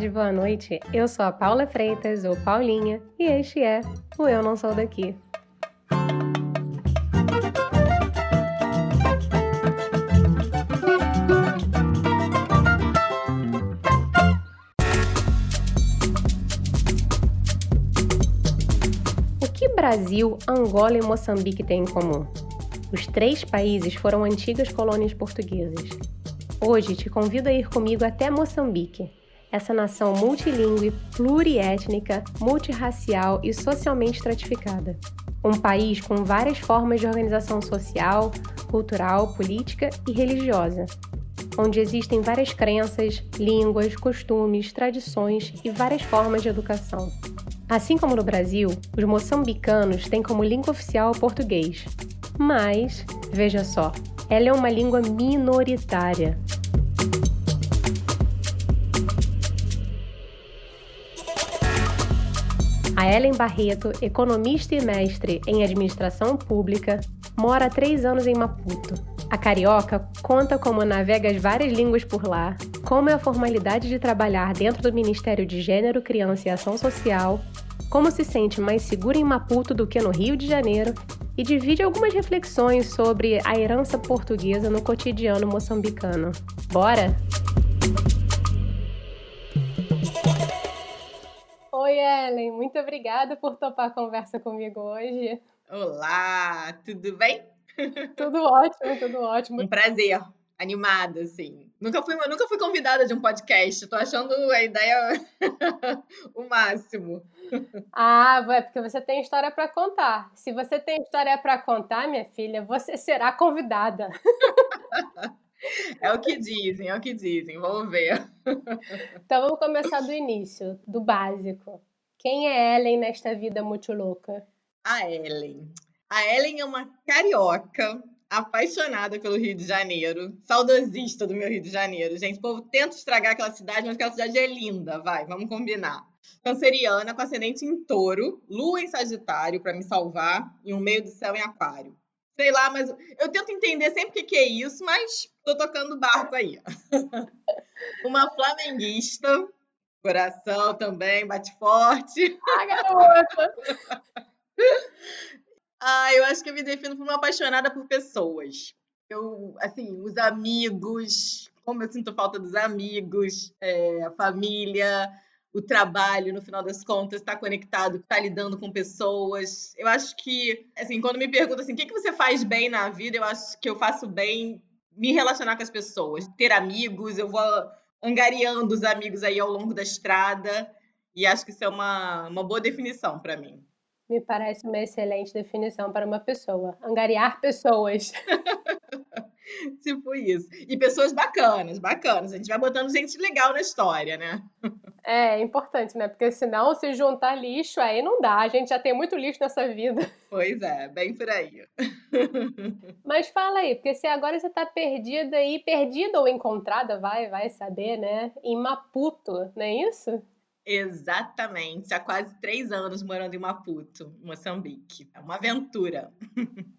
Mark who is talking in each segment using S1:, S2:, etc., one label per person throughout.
S1: tarde, boa noite. Eu sou a Paula Freitas, ou Paulinha, e este é o Eu Não Sou Daqui. O que Brasil, Angola e Moçambique têm em comum? Os três países foram antigas colônias portuguesas. Hoje te convido a ir comigo até Moçambique, essa nação multilingüe, pluriétnica, multirracial e socialmente estratificada. Um país com várias formas de organização social, cultural, política e religiosa, onde existem várias crenças, línguas, costumes, tradições e várias formas de educação. Assim como no Brasil, os moçambicanos têm como língua oficial o português. Mas, veja só, ela é uma língua minoritária. A Ellen Barreto, economista e mestre em administração pública, mora há três anos em Maputo. A carioca conta como navega as várias línguas por lá, como é a formalidade de trabalhar dentro do Ministério de Gênero, Criança e Ação Social, como se sente mais segura em Maputo do que no Rio de Janeiro e divide algumas reflexões sobre a herança portuguesa no cotidiano moçambicano. Bora? Oi, Ellen, muito obrigada por topar a conversa comigo hoje.
S2: Olá, tudo bem?
S1: Tudo ótimo, tudo ótimo.
S2: Um prazer, animada, assim. Nunca fui, nunca fui convidada de um podcast, tô achando a ideia o máximo.
S1: Ah, é porque você tem história para contar. Se você tem história para contar, minha filha, você será convidada.
S2: É o que dizem, é o que dizem. Vamos ver.
S1: Então vamos começar do início, do básico. Quem é Ellen nesta vida muito louca?
S2: A Ellen. A Ellen é uma carioca apaixonada pelo Rio de Janeiro, saudosista do meu Rio de Janeiro. Gente, o povo tenta estragar aquela cidade, mas aquela cidade é linda, vai, vamos combinar. Canceriana com ascendente em touro, lua em sagitário para me salvar e um meio do céu em aquário. Sei lá, mas eu tento entender sempre o que, que é isso, mas tô tocando barco aí. Uma flamenguista, coração também, bate forte.
S1: Ah, garota!
S2: ah, eu acho que eu me defino como uma apaixonada por pessoas. Eu, assim, os amigos, como eu sinto falta dos amigos, é, a família, o trabalho, no final das contas, está conectado, está lidando com pessoas. Eu acho que, assim, quando me perguntam assim, o que, que você faz bem na vida, eu acho que eu faço bem me relacionar com as pessoas, ter amigos, eu vou angariando os amigos aí ao longo da estrada, e acho que isso é uma, uma boa definição para mim.
S1: Me parece uma excelente definição para uma pessoa. Angariar pessoas.
S2: tipo isso. E pessoas bacanas, bacanas. A gente vai botando gente legal na história, né?
S1: É, é importante, né? Porque senão, se juntar lixo, aí não dá. A gente já tem muito lixo nessa vida.
S2: Pois é, bem por aí.
S1: Mas fala aí, porque se agora você tá perdida aí, perdida ou encontrada, vai, vai saber, né? Em Maputo, não é isso?
S2: Exatamente. Há quase três anos morando em Maputo, Moçambique. É uma aventura.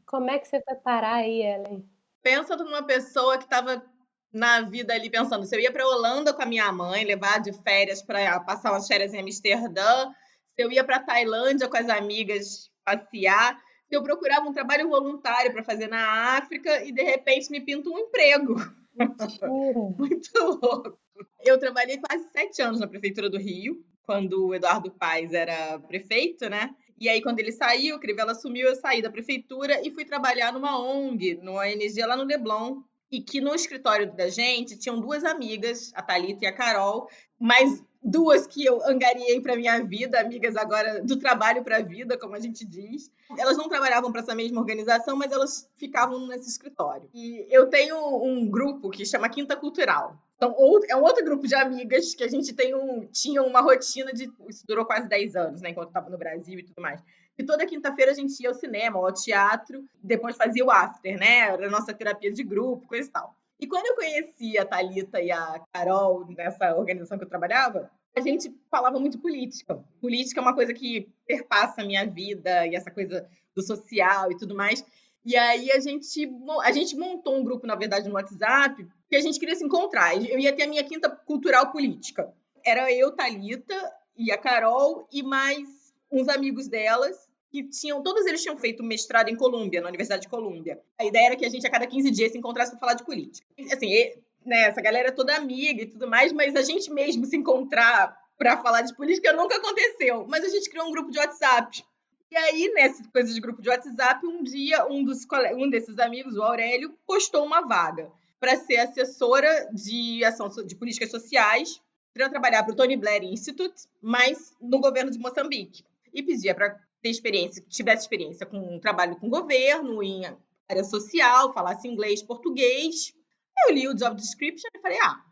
S1: Como é que você foi parar aí, Ellen?
S2: Pensa numa pessoa que estava na vida ali pensando, se eu ia para Holanda com a minha mãe, levar de férias para passar umas férias em Amsterdã, se eu ia para Tailândia com as amigas passear, se eu procurava um trabalho voluntário para fazer na África e de repente me pinta um emprego. Muito louco. Eu trabalhei quase sete anos na prefeitura do Rio, quando o Eduardo Paes era prefeito, né? E aí, quando ele saiu, o Crivella assumiu, eu saí da prefeitura e fui trabalhar numa ONG, numa ONG lá no Leblon, e que no escritório da gente tinham duas amigas, a Thalita e a Carol, mas duas que eu angariei para minha vida, amigas agora do trabalho para a vida, como a gente diz. Elas não trabalhavam para essa mesma organização, mas elas ficavam nesse escritório. E eu tenho um grupo que chama Quinta Cultural. Então, é um outro grupo de amigas que a gente tem um, tinha uma rotina de. Isso durou quase 10 anos, né? Enquanto estava no Brasil e tudo mais. E toda quinta-feira a gente ia ao cinema, ao teatro, depois fazia o after, né? Era a nossa terapia de grupo, coisa e tal. E quando eu conheci a Talita e a Carol nessa organização que eu trabalhava, a gente falava muito política. Política é uma coisa que perpassa a minha vida e essa coisa do social e tudo mais. E aí a gente, a gente montou um grupo, na verdade, no WhatsApp, que a gente queria se encontrar. Eu ia ter a minha quinta cultural política. Era eu, Talita e a Carol e mais uns amigos delas que tinham, todos eles tinham feito mestrado em Colômbia, na Universidade de Colômbia. A ideia era que a gente a cada 15 dias se encontrasse para falar de política. Assim, né, essa galera é toda amiga e tudo mais, mas a gente mesmo se encontrar para falar de política nunca aconteceu. Mas a gente criou um grupo de WhatsApp. E aí, nessa coisa de grupo de WhatsApp, um dia um, dos, um desses amigos, o Aurélio, postou uma vaga para ser assessora de ação de políticas sociais para trabalhar para o Tony Blair Institute, mas no governo de Moçambique. E pedia para ter experiência, tivesse experiência com trabalho com governo, em área social, falasse inglês, português. Eu li o job description e falei, ah,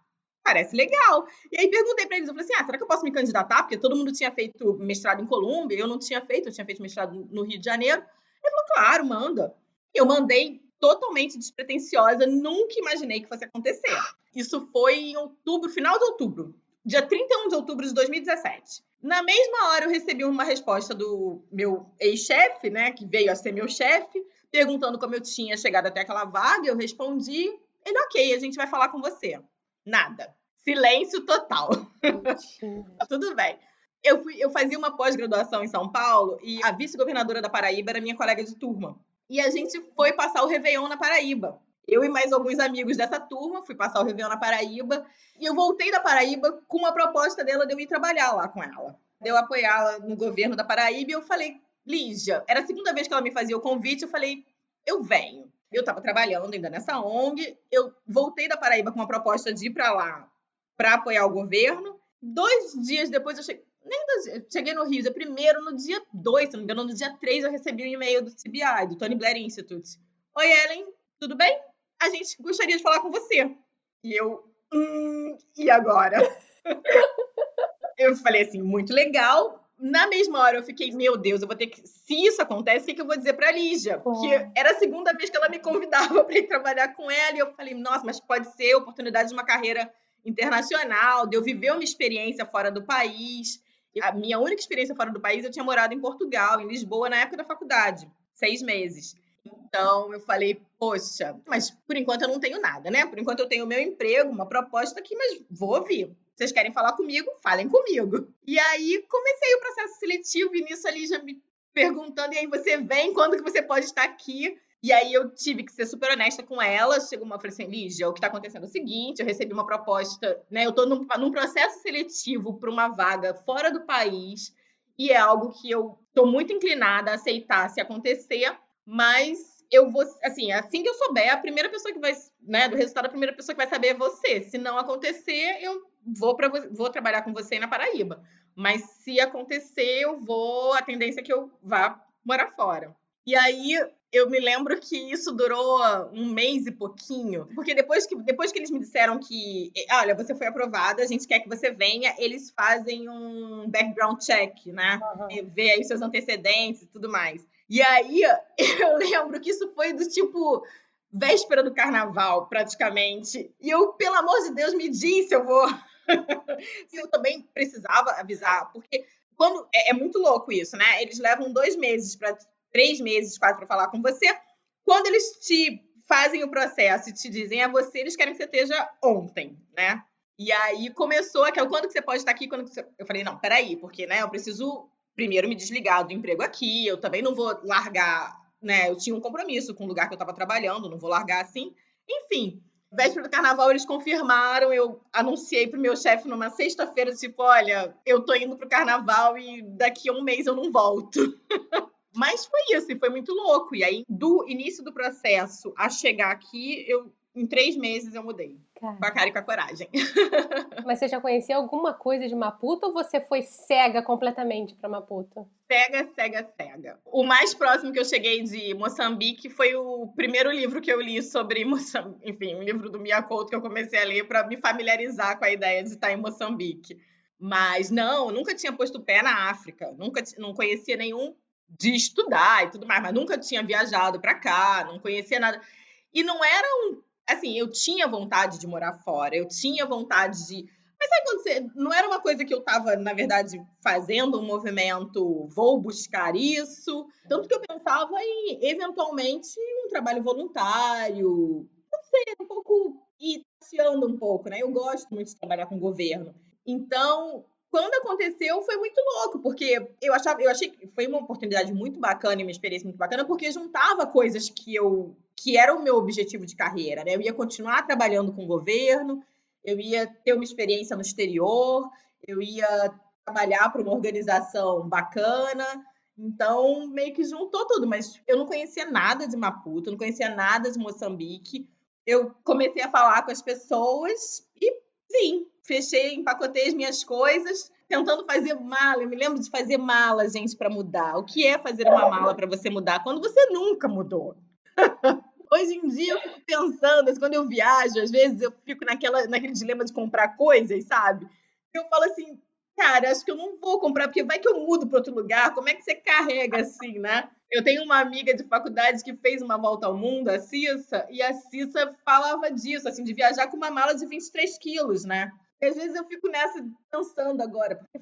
S2: parece legal. E aí perguntei para eles, eu falei assim, ah, será que eu posso me candidatar? Porque todo mundo tinha feito mestrado em Colômbia, eu não tinha feito, eu tinha feito mestrado no Rio de Janeiro. Ele falou, claro, manda. Eu mandei totalmente despretensiosa, nunca imaginei que fosse acontecer. Isso foi em outubro, final de outubro, dia 31 de outubro de 2017. Na mesma hora eu recebi uma resposta do meu ex-chefe, né, que veio a ser meu chefe, perguntando como eu tinha chegado até aquela vaga, eu respondi, ele, ok, a gente vai falar com você. Nada. Silêncio total. Tudo bem. Eu, fui, eu fazia uma pós-graduação em São Paulo e a vice-governadora da Paraíba era minha colega de turma. E a gente foi passar o Réveillon na Paraíba. Eu e mais alguns amigos dessa turma, fui passar o Réveillon na Paraíba. E eu voltei da Paraíba com uma proposta dela de eu ir trabalhar lá com ela. De eu apoiá-la no governo da Paraíba. E eu falei, Lígia, era a segunda vez que ela me fazia o convite. Eu falei, eu venho. Eu estava trabalhando ainda nessa ONG. Eu voltei da Paraíba com uma proposta de ir para lá para apoiar o governo. Dois dias depois eu cheguei. Nem dois, cheguei no Rio, primeiro, no dia 2, se não me engano, no dia 3 eu recebi um e-mail do CBI, do Tony Blair Institute. Oi, Ellen, tudo bem? A gente gostaria de falar com você. E eu, hum, e agora? eu falei assim, muito legal, na mesma hora eu fiquei, meu Deus, eu vou ter que. Se isso acontece, o que, que eu vou dizer pra Lígia? Porque era a segunda vez que ela me convidava para ir trabalhar com ela, e eu falei, nossa, mas pode ser oportunidade de uma carreira internacional, de eu viver uma experiência fora do país. A minha única experiência fora do país, eu tinha morado em Portugal, em Lisboa, na época da faculdade, seis meses. Então eu falei, poxa, mas por enquanto eu não tenho nada, né? Por enquanto eu tenho meu emprego, uma proposta aqui, mas vou ouvir. Vocês querem falar comigo? Falem comigo. E aí comecei o processo seletivo e nisso ali já me perguntando, e aí você vem, quando que você pode estar aqui? E aí eu tive que ser super honesta com ela. Chegou uma, falei assim, Lígia, o que está acontecendo é o seguinte, eu recebi uma proposta, né? Eu estou num, num processo seletivo para uma vaga fora do país, e é algo que eu estou muito inclinada a aceitar se acontecer, mas eu vou, assim, assim que eu souber, a primeira pessoa que vai, né, do resultado, a primeira pessoa que vai saber é você. Se não acontecer, eu vou para vou trabalhar com você na Paraíba. Mas se acontecer, eu vou, a tendência é que eu vá morar fora. E aí eu me lembro que isso durou um mês e pouquinho, porque depois que, depois que eles me disseram que, olha, você foi aprovada, a gente quer que você venha, eles fazem um background check, né? Uhum. Ver aí seus antecedentes e tudo mais. E aí eu lembro que isso foi do tipo véspera do carnaval, praticamente. E eu, pelo amor de Deus, me disse, eu vou. eu também precisava avisar, porque quando é, é, muito louco isso, né? Eles levam dois meses para três meses quase para falar com você. Quando eles te fazem o processo e te dizem a você, eles querem que você esteja ontem, né? E aí começou aquela quando que você pode estar aqui, quando você... eu falei não, peraí, porque né, eu preciso primeiro me desligar do emprego aqui, eu também não vou largar, né? Eu tinha um compromisso com o lugar que eu estava trabalhando, não vou largar assim. Enfim, véspera do carnaval eles confirmaram, eu anunciei pro meu chefe numa sexta-feira, tipo, olha, eu tô indo pro carnaval e daqui a um mês eu não volto. Mas foi isso, e foi muito louco. E aí, do início do processo a chegar aqui, eu em três meses eu mudei. Cara. Com a cara e com a coragem.
S1: Mas você já conhecia alguma coisa de Maputo ou você foi cega completamente para Maputo?
S2: Cega, cega, cega. O mais próximo que eu cheguei de Moçambique foi o primeiro livro que eu li sobre Moçambique. Enfim, um livro do Mia Couto que eu comecei a ler para me familiarizar com a ideia de estar em Moçambique. Mas não, nunca tinha posto pé na África. Nunca não conhecia nenhum de estudar e tudo mais, mas nunca tinha viajado para cá, não conhecia nada. E não era um assim, eu tinha vontade de morar fora, eu tinha vontade de. Mas sabe quando você. Não era uma coisa que eu estava, na verdade, fazendo um movimento, vou buscar isso. Tanto que eu pensava em, eventualmente, um trabalho voluntário. Não sei, um pouco. E passeando um pouco, né? Eu gosto muito de trabalhar com o governo. Então, quando aconteceu, foi muito louco, porque eu achava, eu achei que foi uma oportunidade muito bacana e uma experiência muito bacana, porque juntava coisas que eu que era o meu objetivo de carreira, né? Eu ia continuar trabalhando com o governo, eu ia ter uma experiência no exterior, eu ia trabalhar para uma organização bacana. Então, meio que juntou tudo, mas eu não conhecia nada de Maputo, não conhecia nada de Moçambique. Eu comecei a falar com as pessoas e vim. Fechei, empacotei as minhas coisas, tentando fazer mala. Eu me lembro de fazer mala, gente, para mudar. O que é fazer uma mala para você mudar quando você nunca mudou? Hoje em dia eu fico pensando, quando eu viajo, às vezes eu fico naquela, naquele dilema de comprar coisas, sabe? Eu falo assim, cara, acho que eu não vou comprar, porque vai que eu mudo para outro lugar. Como é que você carrega assim, né? Eu tenho uma amiga de faculdade que fez uma volta ao mundo, a Cissa, e a Cissa falava disso, assim, de viajar com uma mala de 23 quilos, né? E às vezes eu fico nessa pensando agora, porque,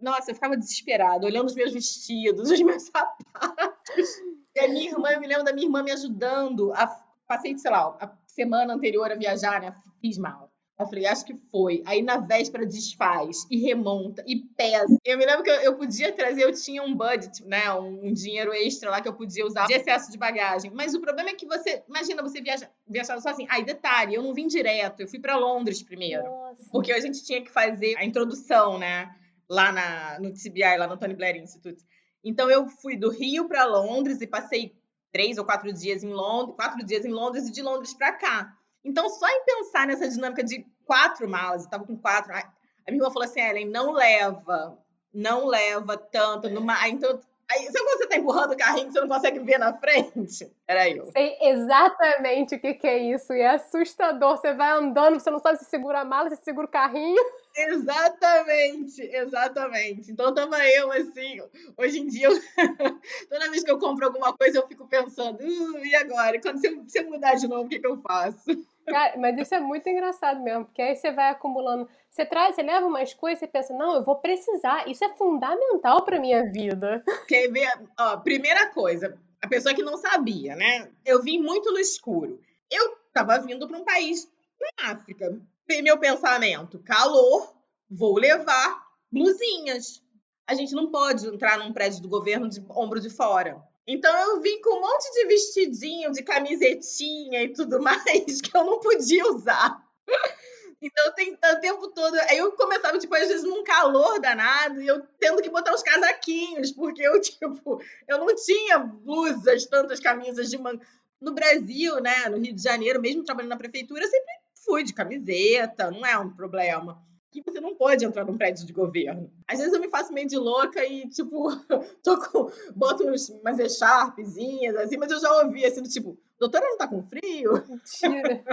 S2: nossa, eu ficava desesperada, olhando os meus vestidos, os meus sapatos. E a minha irmã, eu me lembro da minha irmã me ajudando. A, passei, sei lá, a semana anterior a viajar, né? Fiz mal. Eu falei, acho que foi. Aí na véspera desfaz e remonta e pesa. Eu me lembro que eu, eu podia trazer, eu tinha um budget, né? Um, um, dinheiro extra lá que eu podia usar de excesso de bagagem. Mas o problema é que você, imagina você viaja, viajar sozinho. Aí, detalhe, eu não vim direto, eu fui para Londres primeiro. Nossa. Porque a gente tinha que fazer a introdução, né? Lá na, no TBI, lá no Tony Blair Institute. Então eu fui do Rio para Londres e passei três ou quatro dias em Londres, quatro dias em Londres e de Londres para cá. Então só em pensar nessa dinâmica de quatro malas, eu tava com quatro, a minha irmã falou assim, Ellen, não leva, não leva tanto numa, então Aí, sabe quando você tá empurrando o carrinho que você não consegue ver na frente? Era eu.
S1: Sei exatamente o que, que é isso. E é assustador. Você vai andando, você não sabe se segura a mala, se segura o carrinho.
S2: Exatamente, exatamente. Então tava eu assim, hoje em dia, eu, toda vez que eu compro alguma coisa, eu fico pensando, uh, e agora? Quando você, você mudar de novo, o que, que eu faço?
S1: Cara, mas isso é muito engraçado mesmo, porque aí você vai acumulando. Você traz, você leva umas coisas e pensa, não, eu vou precisar. Isso é fundamental para minha vida.
S2: Quer ver? Ó, primeira coisa, a pessoa que não sabia, né? Eu vim muito no escuro. Eu tava vindo para um país na África meu pensamento: calor, vou levar blusinhas. A gente não pode entrar num prédio do governo de ombro de fora. Então eu vim com um monte de vestidinho, de camisetinha e tudo mais que eu não podia usar. Então tem o tempo todo. Aí eu começava, tipo, às vezes num calor danado, e eu tendo que botar os casaquinhos, porque eu, tipo, eu não tinha blusas, tantas camisas de manga. No Brasil, né, no Rio de Janeiro, mesmo trabalhando na prefeitura, eu sempre fui de camiseta, não é um problema. Que você não pode entrar num prédio de governo. Às vezes eu me faço meio de louca e, tipo, tô com, boto uns, umas echarpezinhas, assim, mas eu já ouvi assim, do tipo, doutora não tá com frio? Mentira.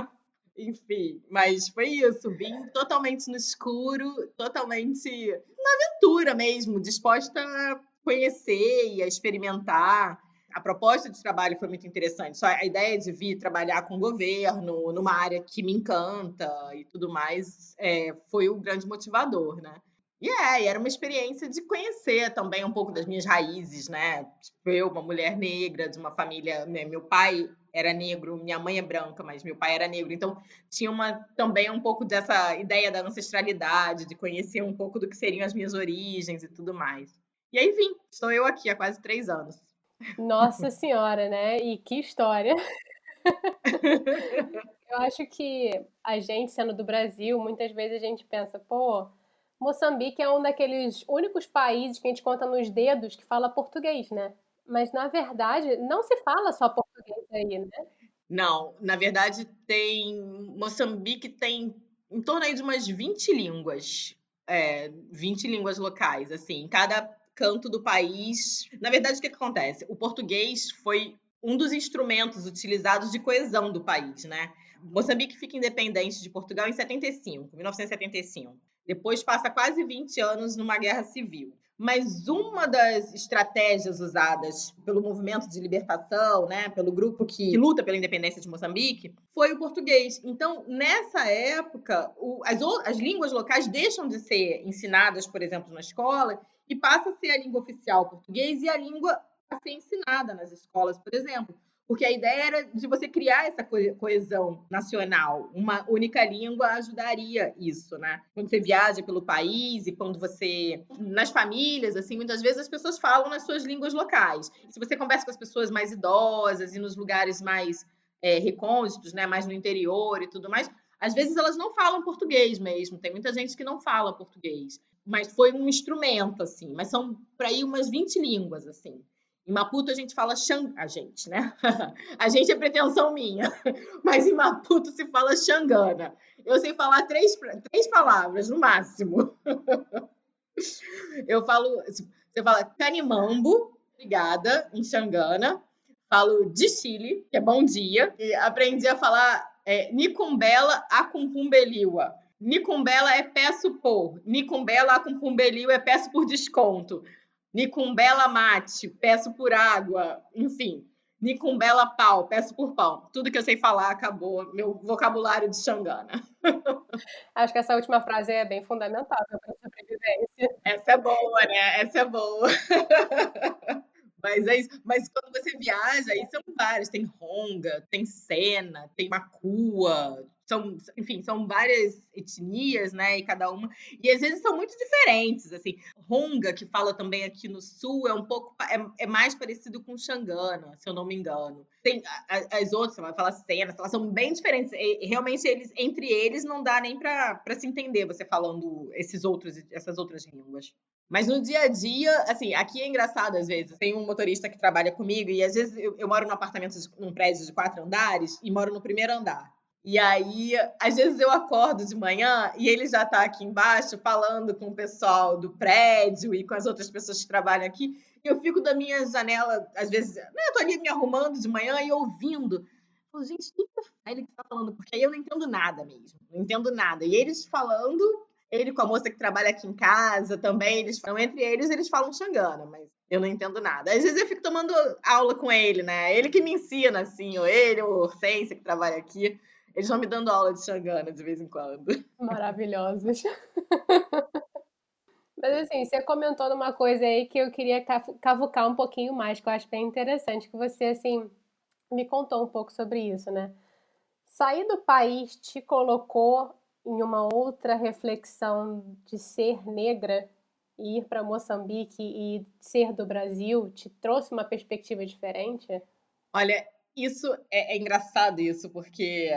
S2: Enfim, mas foi isso. Vim totalmente no escuro, totalmente na aventura mesmo, disposta a conhecer e a experimentar a proposta de trabalho foi muito interessante. Só a ideia de vir trabalhar com o governo, numa área que me encanta e tudo mais, é, foi o grande motivador, né? E é, era uma experiência de conhecer também um pouco das minhas raízes, né? Tipo, eu, uma mulher negra, de uma família. Né? Meu pai era negro, minha mãe é branca, mas meu pai era negro. Então, tinha uma, também um pouco dessa ideia da ancestralidade, de conhecer um pouco do que seriam as minhas origens e tudo mais. E aí vim, estou eu aqui há quase três anos.
S1: Nossa Senhora, né? E que história! Eu acho que a gente, sendo do Brasil, muitas vezes a gente pensa, pô, Moçambique é um daqueles únicos países que a gente conta nos dedos que fala português, né? Mas na verdade não se fala só português aí, né?
S2: Não, na verdade tem. Moçambique tem em torno aí de umas 20 línguas. É, 20 línguas locais, assim. Cada canto do país. Na verdade, o que, que acontece? O português foi um dos instrumentos utilizados de coesão do país, né? Moçambique fica independente de Portugal em 75, 1975. Depois passa quase 20 anos numa guerra civil. Mas uma das estratégias usadas pelo movimento de libertação, né, pelo grupo que luta pela independência de Moçambique, foi o português. Então, nessa época, o, as, as línguas locais deixam de ser ensinadas, por exemplo, na escola e passa a ser a língua oficial português e a língua a ser ensinada nas escolas, por exemplo. porque a ideia era de você criar essa coesão nacional. Uma única língua ajudaria isso, né? Quando você viaja pelo país e quando você nas famílias, assim, muitas vezes as pessoas falam nas suas línguas locais. Se você conversa com as pessoas mais idosas e nos lugares mais é, recônditos, né, mais no interior e tudo mais, às vezes elas não falam português mesmo. Tem muita gente que não fala português, mas foi um instrumento assim. Mas são para ir umas 20 línguas assim. Em Maputo a gente fala Xang... a gente, né? a gente é pretensão minha, mas em Maputo se fala Xangana. Eu sei falar três, três palavras no máximo. Eu falo, você fala canimambo, obrigada, em Xangana. Falo de Chile, que é bom dia. E aprendi a falar é, Nicumbela Acumpumbeliwa. Nicumbela é peço por. Nicumbela Acumpumbeliwa é peço por desconto. Nicumbela mate, peço por água, enfim. Nicumbela pau, peço por pão. Tudo que eu sei falar acabou meu vocabulário de Xangana.
S1: Acho que essa última frase é bem fundamental para a sobrevivência.
S2: Essa é boa, né? Essa é boa. Mas é isso. Mas quando você viaja, aí são vários. Tem Ronga, tem Sena, tem Macua, são, enfim, são várias etnias, né? E cada uma. E às vezes são muito diferentes, assim. Ronga, que fala também aqui no sul, é um pouco. É, é mais parecido com Xangana, se eu não me engano. Tem as outras, você vai falar Sena, elas são bem diferentes. E, realmente, eles, entre eles, não dá nem para se entender você falando esses outros, essas outras línguas. Mas no dia a dia, assim, aqui é engraçado às vezes. Tem um motorista que trabalha comigo e às vezes eu, eu moro num apartamento, num prédio de quatro andares e moro no primeiro andar. E aí, às vezes eu acordo de manhã e ele já está aqui embaixo falando com o pessoal do prédio e com as outras pessoas que trabalham aqui. E eu fico da minha janela, às vezes, né, eu tô ali me arrumando de manhã e ouvindo. Falo, gente, o que é ele que está falando? Porque aí eu não entendo nada mesmo. Não entendo nada. E eles falando, ele com a moça que trabalha aqui em casa também, eles falam, entre eles, eles falam xangana, mas eu não entendo nada. Às vezes eu fico tomando aula com ele, né? Ele que me ensina, assim, ou ele, ou Hortência que trabalha aqui. Eles vão me dando aula de xangana de vez em quando.
S1: Maravilhosos. Mas assim, você comentou numa coisa aí que eu queria cavucar um pouquinho mais, que eu acho bem interessante, que você, assim, me contou um pouco sobre isso, né? Sair do país te colocou em uma outra reflexão de ser negra e ir para Moçambique e ser do Brasil te trouxe uma perspectiva diferente?
S2: Olha, isso é, é engraçado isso, porque,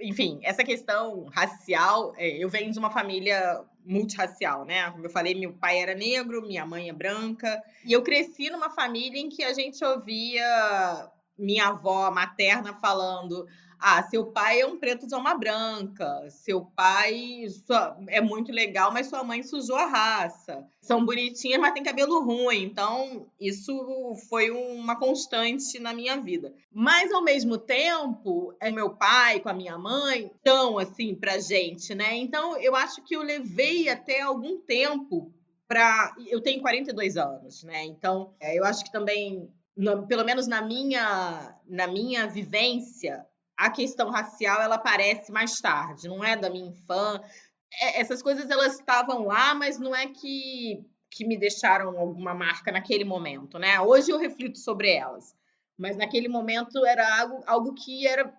S2: enfim, essa questão racial, é, eu venho de uma família multirracial, né? Como eu falei, meu pai era negro, minha mãe é branca, e eu cresci numa família em que a gente ouvia minha avó materna falando ah, seu pai é um preto de alma branca, seu pai é muito legal, mas sua mãe sujou a raça. São bonitinhas, mas tem cabelo ruim. Então, isso foi uma constante na minha vida. Mas, ao mesmo tempo, é meu pai com a minha mãe tão assim pra gente, né? Então, eu acho que eu levei até algum tempo para. Eu tenho 42 anos, né? Então, é, eu acho que também no, pelo menos na minha, na minha vivência, a questão racial ela aparece mais tarde, não é da minha infância. É, essas coisas elas estavam lá, mas não é que, que me deixaram alguma marca naquele momento, né? Hoje eu reflito sobre elas, mas naquele momento era algo, algo que era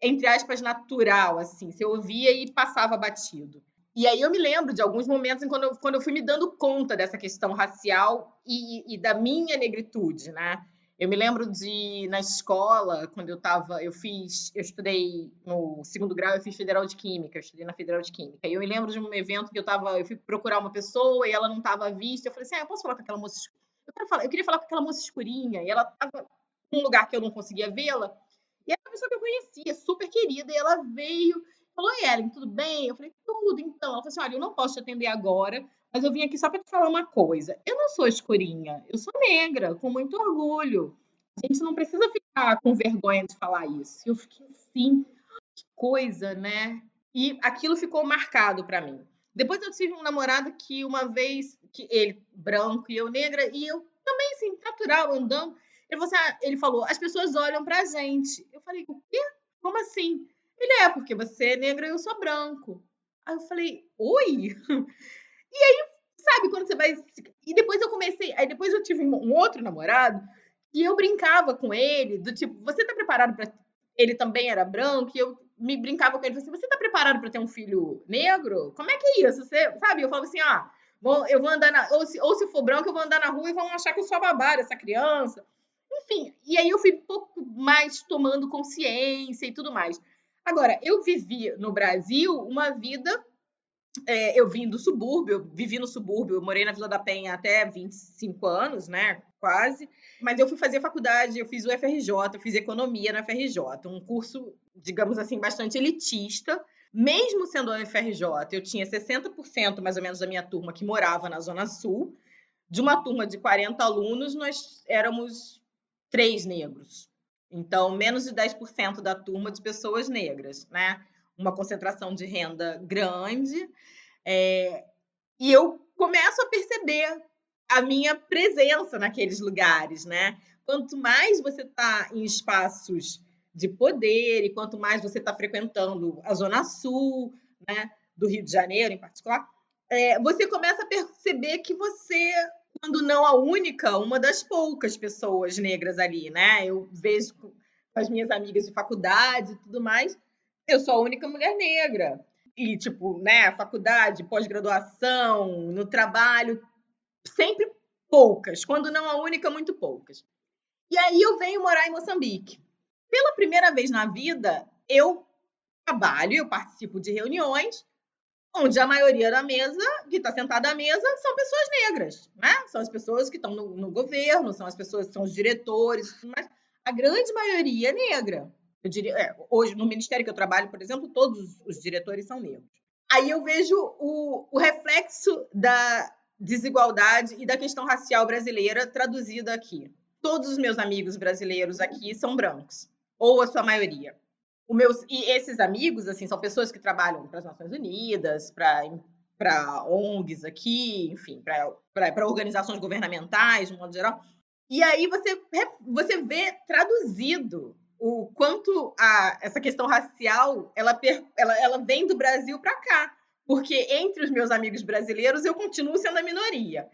S2: entre aspas natural, assim, você ouvia e passava batido. E aí eu me lembro de alguns momentos quando eu, quando eu fui me dando conta dessa questão racial e, e da minha negritude, né? Eu me lembro de, na escola, quando eu estava, eu fiz, eu estudei no segundo grau, eu fiz Federal de Química, eu estudei na Federal de Química. E eu me lembro de um evento que eu estava, eu fui procurar uma pessoa e ela não estava vista. Eu falei assim, ah, eu posso falar com aquela moça eu, falar, eu queria falar com aquela moça escurinha. E ela estava num lugar que eu não conseguia vê-la. E era uma pessoa que eu conhecia, super querida. E ela veio, falou, Ellen, tudo bem? Eu falei, tudo, então. Ela falou assim, olha, eu não posso te atender agora, mas eu vim aqui só para te falar uma coisa. Eu não sou escurinha, eu sou negra, com muito orgulho. A gente não precisa ficar com vergonha de falar isso. Eu fiquei assim, que coisa, né? E aquilo ficou marcado para mim. Depois eu tive um namorado que uma vez, que ele branco e eu negra, e eu também, assim, natural, andando, ele falou, assim, ah, ele falou as pessoas olham pra gente. Eu falei, o quê? Como assim? Ele é, porque você é negra e eu sou branco. Aí eu falei, oi? E aí, sabe, quando você vai. E depois eu comecei. Aí depois eu tive um outro namorado E eu brincava com ele, do tipo, você tá preparado para ele também era branco, e eu me brincava com ele, assim, você tá preparado para ter um filho negro? Como é que é isso? Você, sabe? Eu falava assim, ah, vou, eu vou andar na, ou se, ou se for branco, eu vou andar na rua e vão achar que eu sou a babá dessa criança. Enfim, e aí eu fui um pouco mais tomando consciência e tudo mais. Agora, eu vivi no Brasil uma vida é, eu vim do subúrbio, vivi no subúrbio, eu morei na Vila da Penha até 25 anos, né? Quase. Mas eu fui fazer faculdade, eu fiz o FRJ, eu fiz economia na FRJ, um curso, digamos assim, bastante elitista. Mesmo sendo o FRJ, eu tinha 60% mais ou menos da minha turma que morava na Zona Sul. De uma turma de 40 alunos, nós éramos três negros. Então, menos de 10% da turma de pessoas negras, né? Uma concentração de renda grande. É, e eu começo a perceber a minha presença naqueles lugares, né? Quanto mais você está em espaços de poder e quanto mais você está frequentando a Zona Sul, né, do Rio de Janeiro em particular, é, você começa a perceber que você, quando não a única, uma das poucas pessoas negras ali, né? Eu vejo com as minhas amigas de faculdade e tudo mais, eu sou a única mulher negra. E, tipo, né, faculdade, pós-graduação, no trabalho, sempre poucas. Quando não a única, muito poucas. E aí eu venho morar em Moçambique. Pela primeira vez na vida, eu trabalho, eu participo de reuniões onde a maioria da mesa, que está sentada à mesa, são pessoas negras, né? São as pessoas que estão no, no, governo, são as pessoas que são os diretores, mas a grande maioria é negra. Eu diria, é, hoje, no ministério que eu trabalho, por exemplo, todos os diretores são negros. Aí eu vejo o, o reflexo da desigualdade e da questão racial brasileira traduzida aqui. Todos os meus amigos brasileiros aqui são brancos, ou a sua maioria. O meus, e esses amigos, assim, são pessoas que trabalham para as Nações Unidas, para para ONGs aqui, enfim, para organizações governamentais, de modo geral. E aí você, você vê traduzido o quanto a, essa questão racial ela, ela, ela vem do Brasil para cá. Porque entre os meus amigos brasileiros eu continuo sendo a minoria.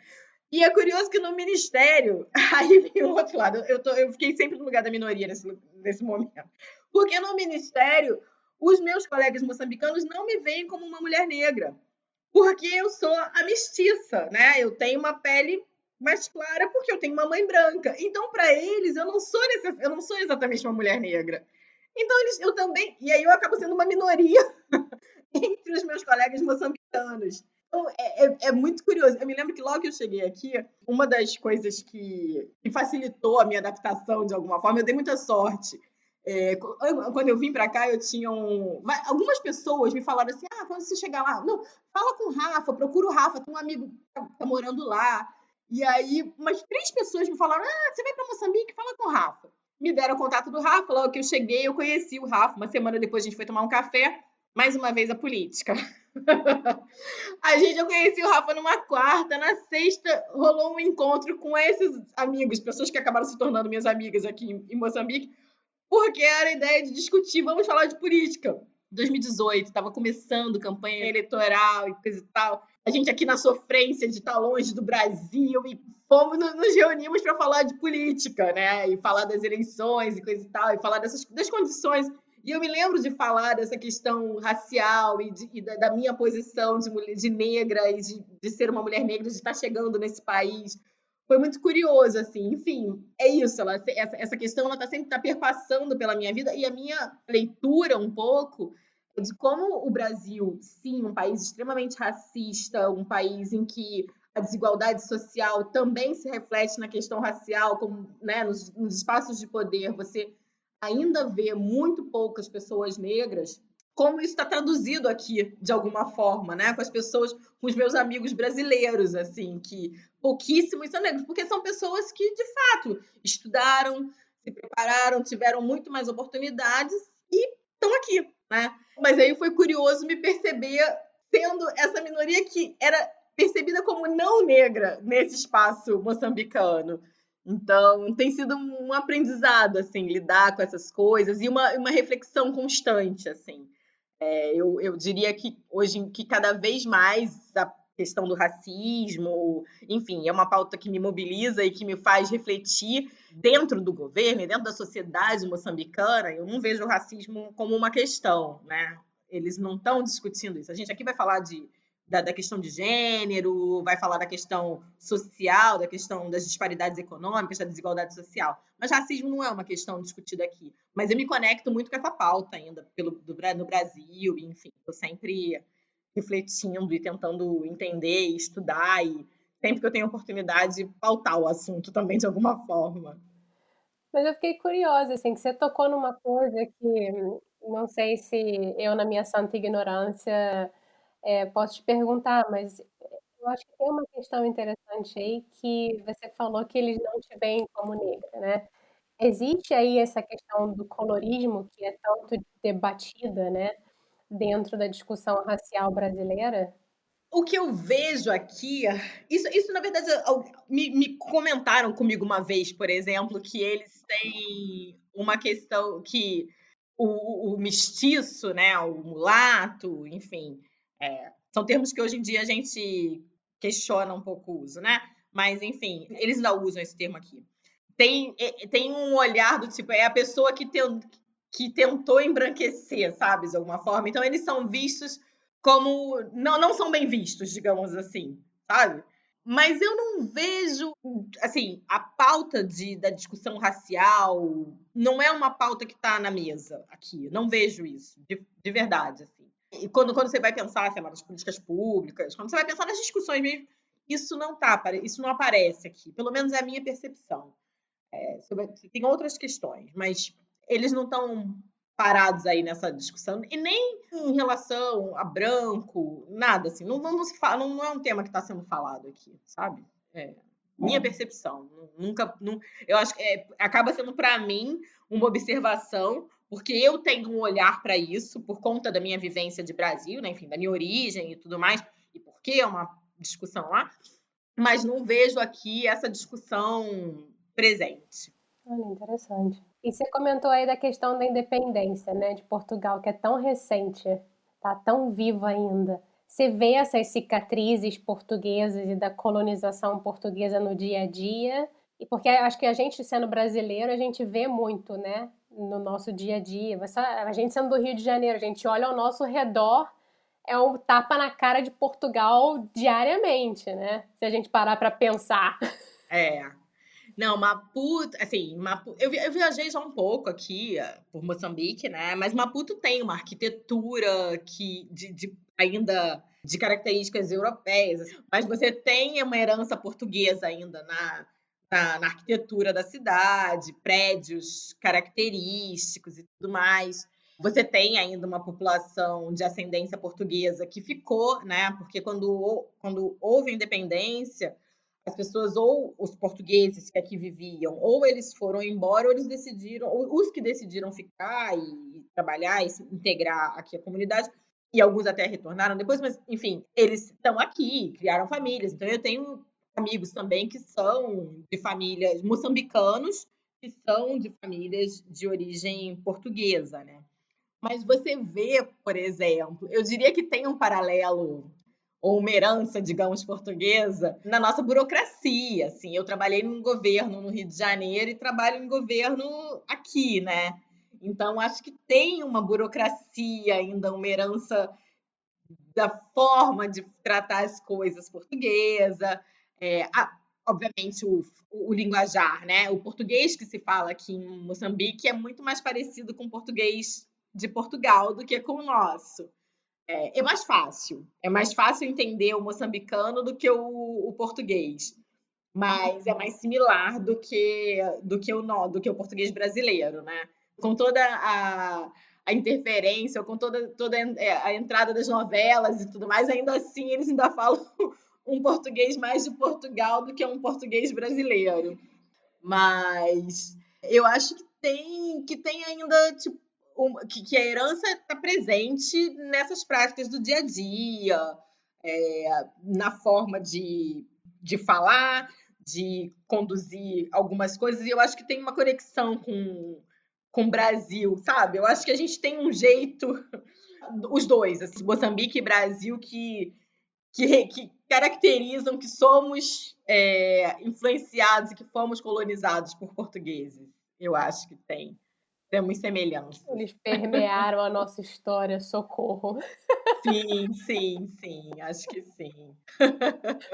S2: E é curioso que no ministério, aí vem o outro lado, eu, tô, eu fiquei sempre no lugar da minoria nesse, nesse momento. Porque no ministério, os meus colegas moçambicanos não me veem como uma mulher negra. Porque eu sou a mestiça, né? Eu tenho uma pele mais clara porque eu tenho uma mãe branca. Então, para eles, eu não sou necess... eu não sou exatamente uma mulher negra. Então, eles, eu também. E aí eu acabo sendo uma minoria entre os meus colegas moçambicanos. Então, é, é, é, muito curioso. Eu me lembro que logo que eu cheguei aqui, uma das coisas que, que facilitou a minha adaptação de alguma forma, eu dei muita sorte. É, quando eu vim para cá, eu tinha um. Algumas pessoas me falaram assim: ah, quando você chegar lá, não, fala com o Rafa, procura o Rafa, tem um amigo que tá, tá morando lá. E aí, umas três pessoas me falaram: Ah, você vai para Moçambique? Fala com o Rafa. Me deram o contato do Rafa, logo que eu cheguei, eu conheci o Rafa. Uma semana depois a gente foi tomar um café. Mais uma vez a política. a gente, eu conheci o Rafa numa quarta, na sexta rolou um encontro com esses amigos, pessoas que acabaram se tornando minhas amigas aqui em Moçambique, porque era a ideia de discutir, vamos falar de política. 2018, estava começando campanha eleitoral e coisa e tal a gente aqui na sofrência de estar longe do Brasil e fomos, nos reunimos para falar de política, né? E falar das eleições e coisa e tal, e falar dessas das condições. E eu me lembro de falar dessa questão racial e, de, e da, da, minha posição de, mulher, de negra e de, de, ser uma mulher negra, de estar chegando nesse país. Foi muito curioso, assim. Enfim, é isso. Ela, essa, essa questão ela está sempre tá perpassando pela minha vida e a minha leitura um pouco de como o Brasil, sim, um país extremamente racista, um país em que a desigualdade social também se reflete na questão racial, como né, nos, nos espaços de poder você ainda vê muito poucas pessoas negras, como isso está traduzido aqui de alguma forma, né? Com as pessoas, com os meus amigos brasileiros, assim, que pouquíssimos são negros, porque são pessoas que de fato estudaram, se prepararam, tiveram muito mais oportunidades e estão aqui, né? Mas aí foi curioso me perceber sendo essa minoria que era percebida como não negra nesse espaço moçambicano. Então, tem sido um aprendizado, assim, lidar com essas coisas e uma, uma reflexão constante, assim. É, eu, eu diria que hoje, que cada vez mais a questão do racismo, enfim, é uma pauta que me mobiliza e que me faz refletir dentro do governo e dentro da sociedade moçambicana. Eu não vejo o racismo como uma questão, né? Eles não estão discutindo isso. A gente aqui vai falar de, da, da, questão de gênero, vai falar da questão social, da questão das disparidades econômicas, da desigualdade social. Mas racismo não é uma questão discutida aqui. Mas eu me conecto muito com essa pauta ainda pelo, do, no Brasil, enfim, estou sempre refletindo e tentando entender e estudar e sempre que eu tenho oportunidade pautar o assunto também de alguma forma.
S1: Mas eu fiquei curiosa, assim, que você tocou numa coisa que não sei se eu, na minha santa ignorância, é, posso te perguntar, mas eu acho que tem uma questão interessante aí que você falou que eles não te veem como negra, né? Existe aí essa questão do colorismo que é tanto debatida, né? Dentro da discussão racial brasileira?
S2: O que eu vejo aqui, isso, isso na verdade, me, me comentaram comigo uma vez, por exemplo, que eles têm uma questão que o, o mestiço, né, o mulato, enfim, é, são termos que hoje em dia a gente questiona um pouco o uso, né? Mas, enfim, eles ainda usam esse termo aqui. Tem, é, tem um olhar do tipo, é a pessoa que tem, que tentou embranquecer, sabe, de alguma forma. Então, eles são vistos como. Não, não são bem vistos, digamos assim, sabe? Mas eu não vejo. Assim, a pauta de, da discussão racial não é uma pauta que está na mesa aqui. Não vejo isso, de, de verdade. Assim. E quando, quando você vai pensar, sei lá, nas políticas públicas, quando você vai pensar nas discussões mesmo, isso não tá, isso não aparece aqui. Pelo menos é a minha percepção. É, sobre, tem outras questões, mas eles não estão parados aí nessa discussão, e nem em relação a branco, nada assim. Não, não, se fala, não, não é um tema que está sendo falado aqui, sabe? É, minha percepção. Nunca. Não, eu acho que é, acaba sendo, para mim, uma observação, porque eu tenho um olhar para isso, por conta da minha vivência de Brasil, né? enfim, da minha origem e tudo mais, e porque é uma discussão lá, mas não vejo aqui essa discussão presente.
S1: Olha, interessante. E você comentou aí da questão da independência, né, de Portugal, que é tão recente, tá tão viva ainda. Você vê essas cicatrizes portuguesas e da colonização portuguesa no dia a dia? E porque acho que a gente, sendo brasileiro, a gente vê muito, né, no nosso dia a dia. A gente sendo do Rio de Janeiro, a gente olha ao nosso redor, é um tapa na cara de Portugal diariamente, né? Se a gente parar para pensar.
S2: É, não, Maputo, assim, Maputo, eu, eu viajei já um pouco aqui uh, por Moçambique, né? Mas Maputo tem uma arquitetura que de, de, ainda de características europeias, assim. mas você tem uma herança portuguesa ainda na, na, na arquitetura da cidade, prédios característicos e tudo mais. Você tem ainda uma população de ascendência portuguesa que ficou, né? Porque quando, quando houve independência, as pessoas, ou os portugueses que aqui viviam, ou eles foram embora, ou eles decidiram, ou os que decidiram ficar e trabalhar e se integrar aqui a comunidade, e alguns até retornaram depois, mas enfim, eles estão aqui, criaram famílias. Então eu tenho amigos também que são de famílias moçambicanos, que são de famílias de origem portuguesa, né? Mas você vê, por exemplo, eu diria que tem um paralelo ou uma herança, digamos, portuguesa, na nossa burocracia. Assim, eu trabalhei num governo no Rio de Janeiro e trabalho em governo aqui, né? Então, acho que tem uma burocracia ainda, uma herança da forma de tratar as coisas portuguesa. É, a, obviamente, o, o, o, linguajar, né? O português que se fala aqui em Moçambique é muito mais parecido com o português de Portugal do que com o nosso. É, é, mais fácil. É mais fácil entender o moçambicano do que o, o, português. Mas é mais similar do que, do que o do que o português brasileiro, né? Com toda a, a interferência, com toda, toda é, a entrada das novelas e tudo mais, ainda assim eles ainda falam um português mais de Portugal do que um português brasileiro. Mas eu acho que tem, que tem ainda, tipo, que, que, a herança está presente nessas práticas do dia a dia, é, na forma de, de falar, de conduzir algumas coisas, e eu acho que tem uma conexão com, com o Brasil, sabe? Eu acho que a gente tem um jeito, os dois, assim, Moçambique e Brasil, que, que, que caracterizam que somos é, influenciados e que fomos colonizados por portugueses. Eu acho que tem. Temos semelhança.
S1: Eles permearam a nossa história, socorro.
S2: Sim, sim, sim, acho que sim.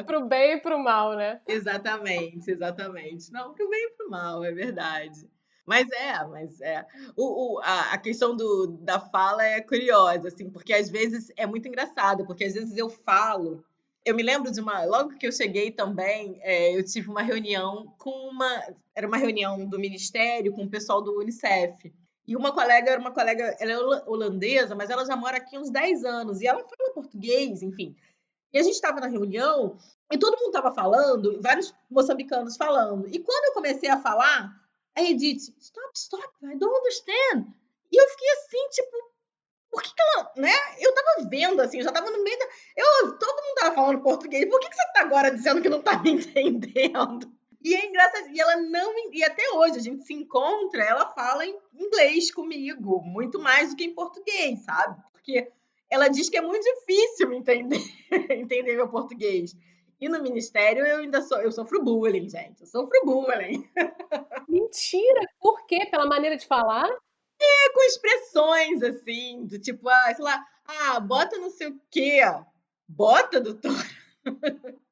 S1: pro bem e pro mal, né?
S2: Exatamente, exatamente. Não, pro bem e pro mal, é verdade. Mas é, mas é. O, o, a, a questão do, da fala é curiosa, assim, porque às vezes é muito engraçado, porque às vezes eu falo. Eu me lembro de uma. Logo que eu cheguei também, é, eu tive uma reunião com uma. Era uma reunião do Ministério com o pessoal do Unicef. E uma colega era uma colega, ela é holandesa, mas ela já mora aqui uns 10 anos. E ela fala português, enfim. E a gente estava na reunião e todo mundo estava falando, vários moçambicanos falando. E quando eu comecei a falar, a Edith, stop, stop, I don't understand. E eu fiquei assim, tipo, por que, que ela, né? Eu tava vendo, assim, eu já tava no meio da. Eu, todo mundo tava falando português, por que, que você tá agora dizendo que não tá me entendendo? E é engraçado, e ela não. E até hoje a gente se encontra, ela fala em inglês comigo, muito mais do que em português, sabe? Porque ela diz que é muito difícil me entender, entender meu português. E no ministério eu ainda sou, eu sofro bullying, gente. Eu sofro bullying.
S1: Mentira! Por quê? Pela maneira de falar?
S2: É, com expressões assim, do tipo, ah, sei lá, ah, bota não sei o quê. Bota, doutor?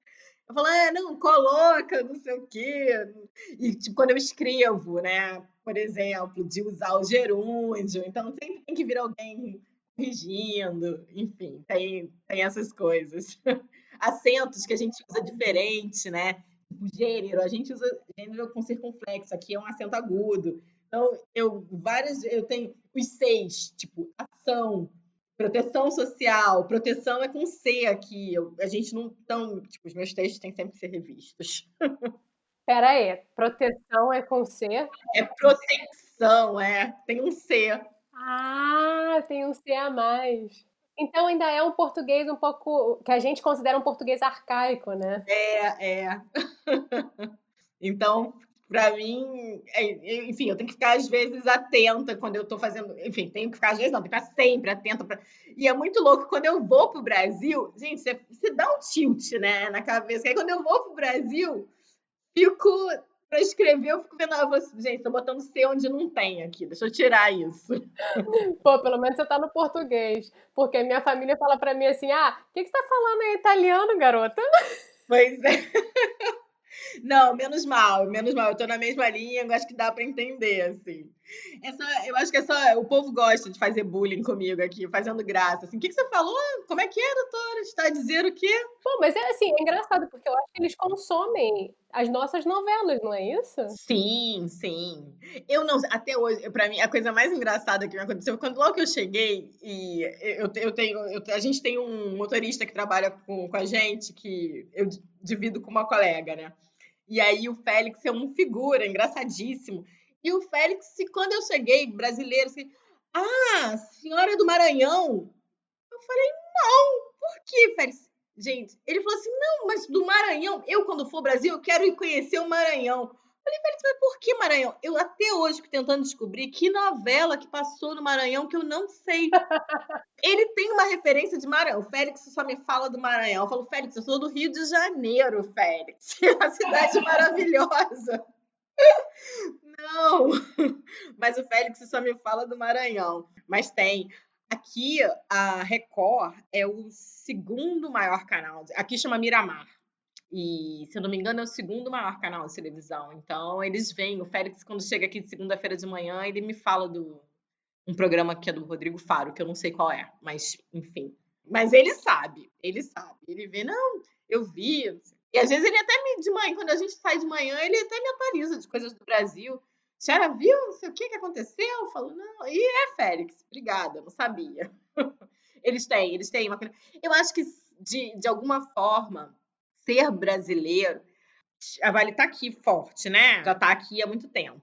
S2: Eu falo, ah, não, coloca, não sei o quê. E tipo, quando eu escrevo, né? Por exemplo, de usar o gerúndio, então sempre tem que vir alguém corrigindo, enfim, tem, tem essas coisas. acentos que a gente usa diferente, né? Tipo, gênero, a gente usa gênero com circunflexo, aqui é um acento agudo. Então, eu várias, eu tenho os seis, tipo, ação, proteção social, proteção é com C aqui. Eu, a gente não tão, tipo, os meus textos têm sempre que ser revistos.
S1: Pera aí, proteção é com C?
S2: É proteção, é, tem um C.
S1: Ah, tem um C a mais. Então ainda é um português um pouco que a gente considera um português arcaico, né?
S2: É, é. então, para mim, é, enfim, eu tenho que ficar às vezes atenta quando eu estou fazendo, enfim, tenho que ficar às vezes não, tenho que ficar sempre atenta pra... E é muito louco quando eu vou pro Brasil, gente, você, você dá um tilt, né, na cabeça. Aí quando eu vou pro Brasil, fico para escrever, eu fico vendo, ah, você, gente, tô botando C onde não tem aqui, deixa eu tirar isso.
S1: Pô, pelo menos você tá no português. Porque minha família fala para mim assim: ah, o que, que você tá falando em italiano, garota?
S2: Pois é. Não, menos mal, menos mal. Eu tô na mesma linha, eu acho que dá para entender, assim. Essa, eu acho que essa, o povo gosta de fazer bullying comigo aqui, fazendo graça. Assim, o que, que você falou? Como é que é, doutora? Está a dizer o quê?
S1: Pô, mas é assim, é engraçado, porque eu acho que eles consomem as nossas novelas, não é isso?
S2: Sim, sim. Eu não, até hoje, para mim, a coisa mais engraçada que me aconteceu, quando logo que eu cheguei e eu, eu tenho, eu, a gente tem um motorista que trabalha com, com a gente, que eu divido com uma colega, né? E aí o Félix é um figura engraçadíssimo. E o Félix, quando eu cheguei, brasileiro, assim, ah, senhora do Maranhão. Eu falei, não, por que, Félix? Gente, ele falou assim, não, mas do Maranhão, eu quando for ao Brasil, eu quero ir conhecer o Maranhão. Eu falei, Félix, mas por que Maranhão? Eu até hoje fico tentando descobrir que novela que passou no Maranhão que eu não sei. ele tem uma referência de Maranhão. O Félix só me fala do Maranhão. Eu falo, Félix, eu sou do Rio de Janeiro, Félix. É uma cidade maravilhosa. Não, mas o Félix só me fala do Maranhão. Mas tem. Aqui, a Record é o segundo maior canal. Aqui chama Miramar. E, se eu não me engano, é o segundo maior canal de televisão. Então, eles vêm. O Félix, quando chega aqui de segunda-feira de manhã, ele me fala do um programa que é do Rodrigo Faro, que eu não sei qual é, mas enfim. Mas ele sabe, ele sabe. Ele vê, não, eu vi. E às vezes ele até me, de manhã, quando a gente sai de manhã, ele até me atualiza de coisas do Brasil. A senhora viu? Não sei o que, que aconteceu? Eu falo, não. E é, Félix, obrigada, não sabia. eles têm, eles têm uma Eu acho que, de, de alguma forma, ser brasileiro, a Vale tá aqui forte, né? Já tá aqui há muito tempo.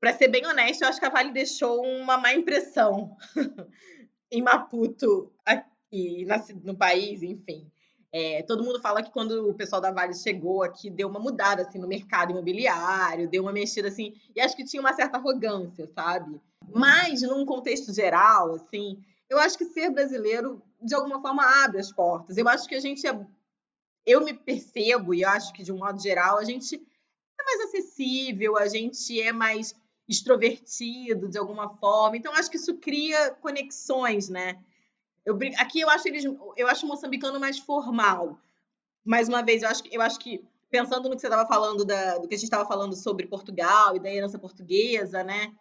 S2: Para ser bem honesto, eu acho que a Vale deixou uma má impressão em Maputo, aqui no país, enfim. É, todo mundo fala que quando o pessoal da Vale chegou aqui, deu uma mudada assim, no mercado imobiliário, deu uma mexida assim, e acho que tinha uma certa arrogância, sabe? Mas, num contexto geral, assim, eu acho que ser brasileiro, de alguma forma, abre as portas. Eu acho que a gente é. Eu me percebo, e acho que, de um modo geral, a gente é mais acessível, a gente é mais extrovertido de alguma forma. Então, acho que isso cria conexões, né? Eu, aqui eu acho eles, eu acho o moçambicano mais formal. Mais uma vez, eu acho, eu acho que pensando no que você estava falando da, do que a gente estava falando sobre Portugal e da herança portuguesa, né?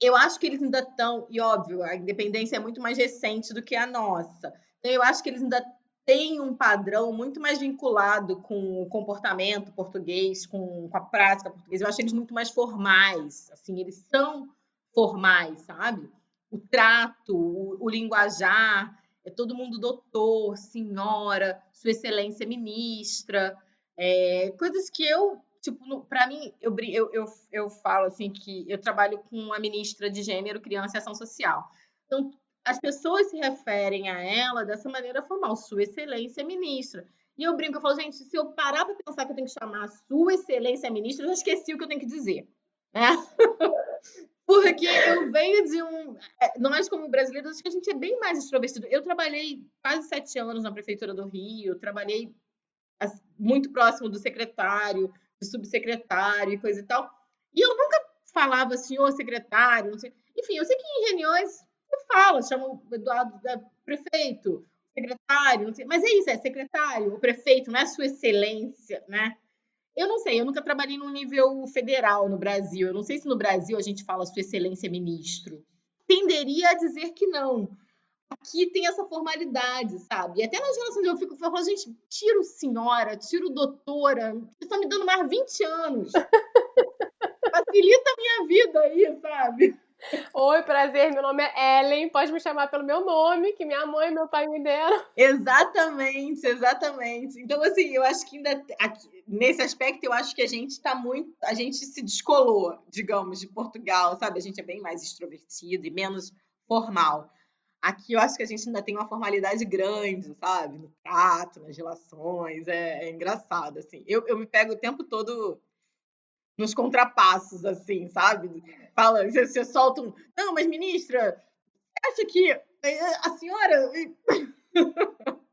S2: Eu acho que eles ainda estão, e óbvio, a independência é muito mais recente do que a nossa. Então, eu acho que eles ainda têm um padrão muito mais vinculado com o comportamento português, com, com a prática portuguesa. Eu acho eles muito mais formais, assim, eles são formais, sabe? O trato, o, o linguajar, é todo mundo doutor, senhora, sua excelência ministra, é, coisas que eu, tipo, para mim, eu, eu, eu, eu falo assim que eu trabalho com a ministra de Gênero, Criança e Ação Social. Então, as pessoas se referem a ela dessa maneira formal, Sua Excelência Ministra. E eu brinco, eu falo, gente, se eu parar para pensar que eu tenho que chamar Sua Excelência Ministra, eu já esqueci o que eu tenho que dizer. Né? Porque eu venho de um. É, nós, como brasileiros, acho que a gente é bem mais extrovertido. Eu trabalhei quase sete anos na Prefeitura do Rio, trabalhei muito próximo do secretário, do subsecretário e coisa e tal. E eu nunca falava senhor secretário, não sei. Enfim, eu sei que em reuniões você fala, chama o Eduardo é, prefeito, secretário, não sei. Mas é isso, é secretário, o prefeito, não é sua excelência, né? Eu não sei, eu nunca trabalhei no nível federal no Brasil. Eu não sei se no Brasil a gente fala sua excelência ministro. Tenderia a dizer que não aqui tem essa formalidade, sabe? E até nas relações eu fico falo, gente, tiro senhora, tiro doutora, vocês estão me dando mais 20 anos. Facilita a minha vida aí, sabe?
S1: Oi, prazer, meu nome é Ellen, pode me chamar pelo meu nome, que minha mãe e meu pai me deram.
S2: Exatamente, exatamente. Então, assim, eu acho que ainda, aqui, nesse aspecto, eu acho que a gente está muito, a gente se descolou, digamos, de Portugal, sabe? A gente é bem mais extrovertido e menos formal. Aqui eu acho que a gente ainda tem uma formalidade grande, sabe? No trato, nas relações. É, é engraçado, assim. Eu, eu me pego o tempo todo nos contrapassos, assim, sabe? Fala, você, você solta um. Não, mas ministra, acha que eh, a senhora.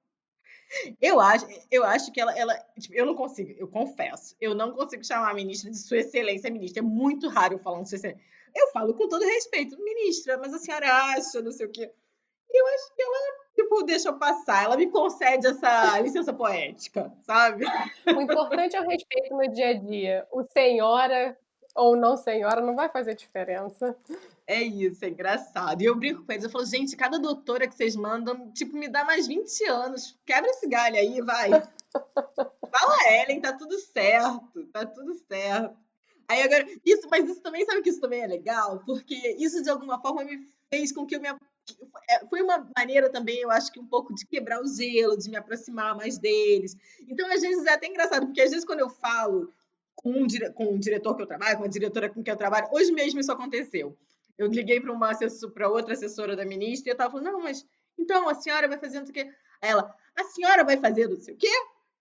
S2: Eu acho, eu acho que ela, ela tipo, eu não consigo, eu confesso, eu não consigo chamar a ministra de Sua Excelência Ministra. É muito raro eu falar de Sua Excelência. Eu falo com todo respeito, ministra, mas a senhora acha, não sei o quê eu acho que ela, tipo, deixa eu passar. Ela me concede essa licença poética, sabe?
S1: O importante é o respeito no dia a dia. O senhora ou não senhora não vai fazer diferença.
S2: É isso, é engraçado. E eu brinco com eles, eu falo, gente, cada doutora que vocês mandam, tipo, me dá mais 20 anos. Quebra esse galho aí, vai. Fala, Ellen, tá tudo certo, tá tudo certo. Aí agora, isso, mas isso também, sabe que isso também é legal? Porque isso de alguma forma me fez com que eu me foi uma maneira também, eu acho que um pouco de quebrar o gelo, de me aproximar mais deles. Então, às vezes, é até engraçado, porque às vezes quando eu falo com um, com um diretor que eu trabalho, com uma diretora com quem eu trabalho, hoje mesmo isso aconteceu. Eu liguei para uma para outra assessora da ministra e eu estava falando, não, mas então a senhora vai fazer o quê. Aí ela, a senhora vai fazer não sei o quê?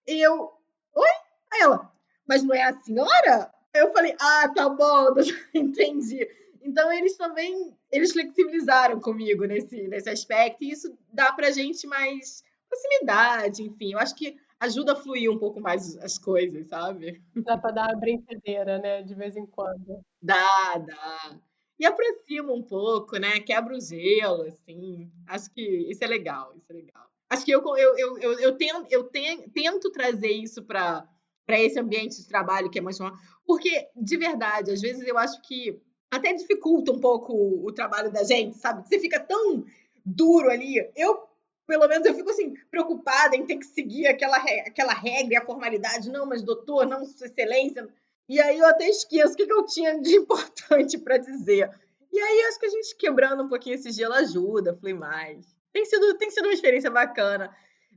S2: E eu, oi? Aí ela, mas não é a senhora? Eu falei, ah, tá bom, entendi. Então eles também eles flexibilizaram comigo nesse, nesse aspecto e isso dá pra gente mais proximidade, enfim. Eu acho que ajuda a fluir um pouco mais as coisas, sabe?
S1: Dá pra dar uma brincadeira, né, de vez em quando.
S2: Dá, dá. E aproxima um pouco, né? Quebra o gelo, assim. Acho que isso é legal, isso é legal. Acho que eu, eu, eu, eu, eu, tento, eu tento trazer isso para esse ambiente de trabalho que é mais porque, de verdade, às vezes eu acho que até dificulta um pouco o trabalho da gente, sabe? Você fica tão duro ali. Eu, pelo menos, eu fico assim, preocupada em ter que seguir aquela, aquela regra e a formalidade. Não, mas doutor, não, sua excelência. E aí eu até esqueço o que, que eu tinha de importante para dizer. E aí acho que a gente quebrando um pouquinho esse gelo ajuda, flui mais. Tem sido, tem sido uma experiência bacana.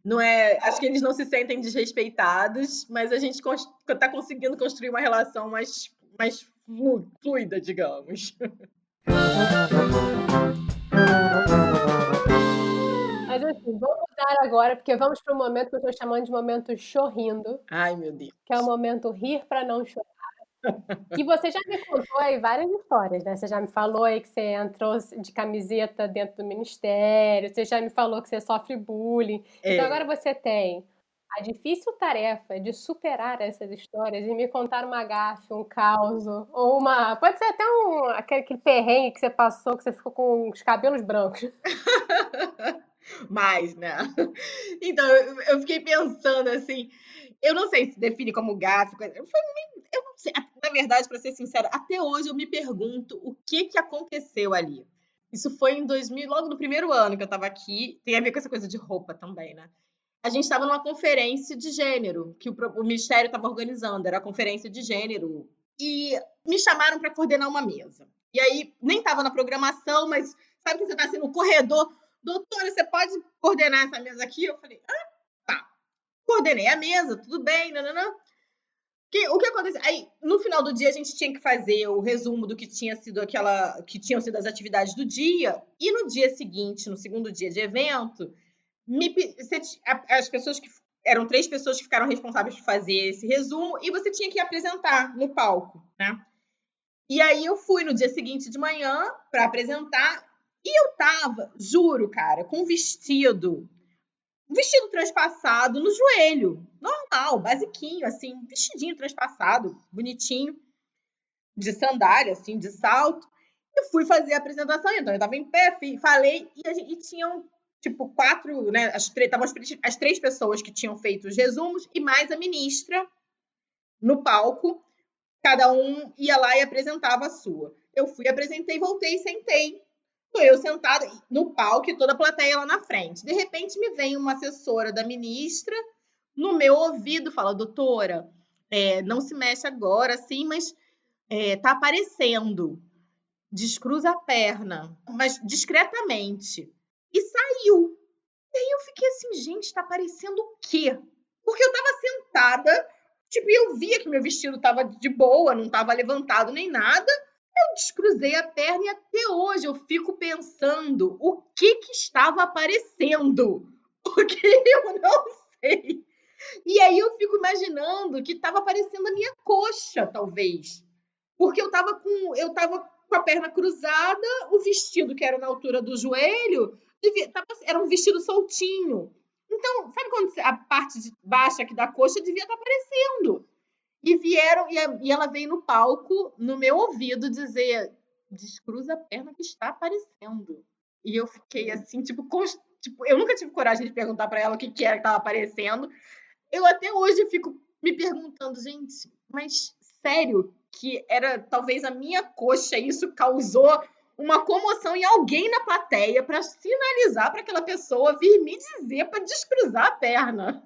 S2: Não é, acho que eles não se sentem desrespeitados, mas a gente está conseguindo construir uma relação mais, mais fluida, digamos.
S1: Mas assim, vamos mudar agora, porque vamos para um momento que eu estou chamando de momento chorrindo.
S2: Ai, meu Deus.
S1: Que é o momento rir para não chorar. E você já me contou aí várias histórias, né? Você já me falou aí que você entrou de camiseta dentro do ministério, você já me falou que você sofre bullying. Então, é. Então agora você tem a difícil tarefa de superar essas histórias e me contar uma gafe, um caos, ou uma. Pode ser até um aquele, aquele perrengue que você passou, que você ficou com os cabelos brancos.
S2: Mais, né? Então, eu fiquei pensando assim. Eu não sei se define como gafe. Eu, eu não sei. Na verdade, para ser sincera, até hoje eu me pergunto o que, que aconteceu ali. Isso foi em 2000, logo no primeiro ano que eu estava aqui. Tem a ver com essa coisa de roupa também, né? A gente estava numa conferência de gênero que o, o Ministério estava organizando, era a conferência de gênero. E me chamaram para coordenar uma mesa. E aí, nem estava na programação, mas sabe que você está assim no corredor? Doutora, você pode coordenar essa mesa aqui? Eu falei, ah, tá. Coordenei a mesa, tudo bem, nananã. Que, o que aconteceu? Aí, no final do dia, a gente tinha que fazer o resumo do que tinha sido aquela. que tinham sido as atividades do dia. E no dia seguinte, no segundo dia de evento, me, você, as pessoas que eram três pessoas que ficaram responsáveis por fazer esse resumo e você tinha que apresentar no palco, né? E aí eu fui no dia seguinte de manhã para apresentar e eu tava, juro, cara, com um vestido, um vestido transpassado no joelho, normal, basiquinho, assim, vestidinho transpassado, bonitinho, de sandália, assim, de salto. Eu fui fazer a apresentação, então eu tava em pé, falei, e, gente, e tinham tipo, quatro, né? As, as, três pessoas que tinham feito os resumos e mais a ministra no palco. Cada um ia lá e apresentava a sua. Eu fui, apresentei, voltei, sentei. Estou eu sentada no palco e toda a plateia lá na frente. De repente me vem uma assessora da ministra no meu ouvido, fala, doutora, é, não se mexe agora, assim, mas é, tá aparecendo. Descruza a perna, mas discretamente e saiu. E aí eu fiquei assim, gente, tá parecendo o quê? Porque eu tava sentada, tipo, e eu via que meu vestido tava de boa, não tava levantado nem nada. Eu descruzei a perna e até hoje eu fico pensando o que que estava aparecendo. Porque eu não sei. E aí eu fico imaginando que estava aparecendo a minha coxa, talvez. Porque eu tava com eu tava com a perna cruzada, o vestido que era na altura do joelho era um vestido soltinho. Então, sabe quando a parte de baixo aqui da coxa devia estar tá aparecendo? E vieram, e, a, e ela veio no palco, no meu ouvido, dizer: descruza a perna que está aparecendo. E eu fiquei assim, tipo, const... tipo eu nunca tive coragem de perguntar para ela o que, que era que estava aparecendo. Eu até hoje fico me perguntando, gente, mas sério que era talvez a minha coxa, isso causou uma comoção em alguém na plateia para sinalizar para aquela pessoa vir me dizer para descruzar a perna.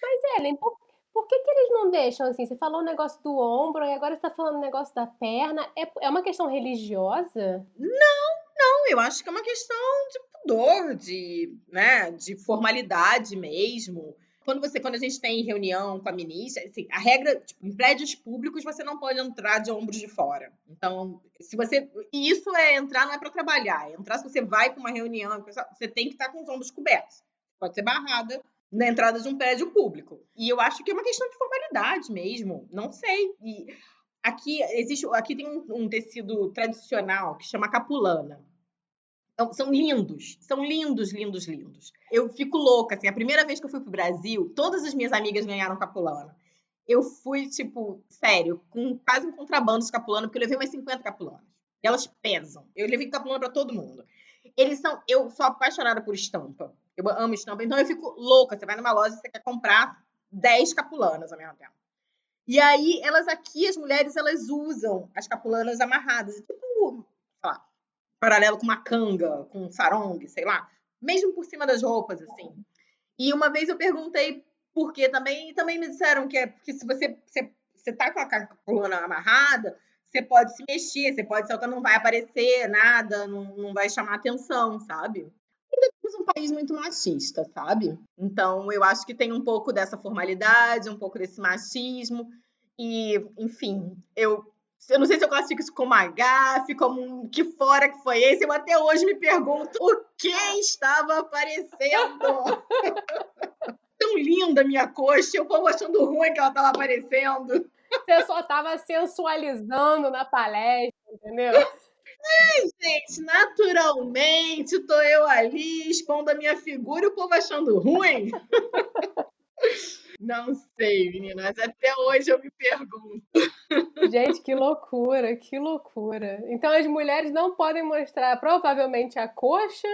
S1: Mas, Ellen, por, por que, que eles não deixam assim? Você falou o negócio do ombro e agora está falando o negócio da perna. É, é uma questão religiosa?
S2: Não, não. Eu acho que é uma questão de pudor, de, né, de formalidade mesmo. Quando você, quando a gente tem reunião com a ministra, assim, a regra, tipo, em prédios públicos você não pode entrar de ombros de fora. Então, se você, e isso é entrar não é para trabalhar, é entrar se você vai para uma reunião, você tem que estar com os ombros cobertos. Pode ser barrada na entrada de um prédio público. E eu acho que é uma questão de formalidade mesmo, não sei. E aqui existe, aqui tem um, um tecido tradicional que chama capulana então, são lindos, são lindos, lindos, lindos. Eu fico louca, assim, a primeira vez que eu fui pro Brasil, todas as minhas amigas ganharam capulana. Eu fui, tipo, sério, com quase um contrabando de capulana, porque eu levei umas 50 capulanas. Elas pesam. Eu levei capulana para todo mundo. Eles são. Eu sou apaixonada por estampa. Eu amo estampa. Então eu fico louca. Você vai numa loja e você quer comprar 10 capulanas ao mesmo tempo. E aí, elas aqui, as mulheres, elas usam as capulanas amarradas. Tipo, sei lá, paralelo com uma canga, com um sarong, sei lá, mesmo por cima das roupas, assim. E uma vez eu perguntei por quê também, e também me disseram que é porque se você, você, você tá com a coluna amarrada, você pode se mexer, você pode saltar, não vai aparecer nada, não, não vai chamar atenção, sabe? Ainda temos um país muito machista, sabe? Então, eu acho que tem um pouco dessa formalidade, um pouco desse machismo. E, enfim, eu eu não sei se eu classifico isso como agafe, como que fora que foi esse. Eu até hoje me pergunto o que estava aparecendo. Tão linda a minha coxa, o povo achando ruim que ela estava aparecendo.
S1: Você só tava sensualizando na palestra, entendeu?
S2: É, gente, naturalmente tô eu ali expondo a minha figura e o povo achando ruim. Não sei, meninas. Até hoje eu me pergunto.
S1: Gente, que loucura, que loucura. Então as mulheres não podem mostrar provavelmente a coxa.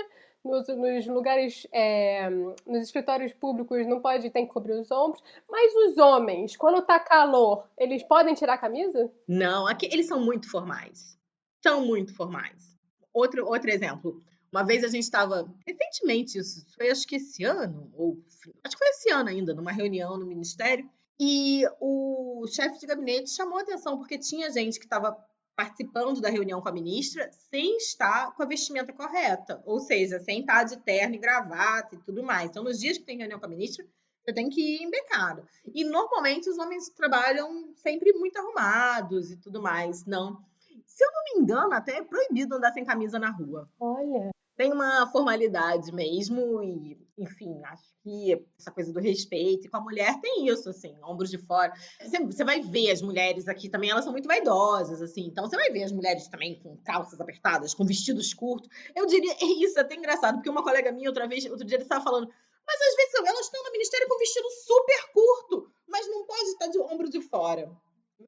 S1: Nos, nos lugares, é, nos escritórios públicos não pode, tem que cobrir os ombros. Mas os homens, quando tá calor, eles podem tirar a camisa?
S2: Não, aqui eles são muito formais. São muito formais. Outro, outro exemplo. Uma vez a gente estava, recentemente, isso foi acho que esse ano, ou acho que foi esse ano ainda, numa reunião no Ministério, e o chefe de gabinete chamou a atenção porque tinha gente que estava participando da reunião com a ministra sem estar com a vestimenta correta, ou seja, sem estar de terno e gravata e tudo mais. Então, nos dias que tem reunião com a ministra, você tem que ir embecado. E normalmente os homens trabalham sempre muito arrumados e tudo mais. Não. Se eu não me engano, até é proibido andar sem camisa na rua.
S1: Olha
S2: tem uma formalidade mesmo e, enfim, acho que essa coisa do respeito e com a mulher tem isso, assim, ombros de fora. Você, vai ver as mulheres aqui também, elas são muito vaidosas, assim, então você vai ver as mulheres também com calças apertadas, com vestidos curtos. Eu diria, isso, é até engraçado, porque uma colega minha outra vez, outro dia, ele estava falando, mas às vezes elas estão no ministério com vestido super curto, mas não pode estar de ombro de fora.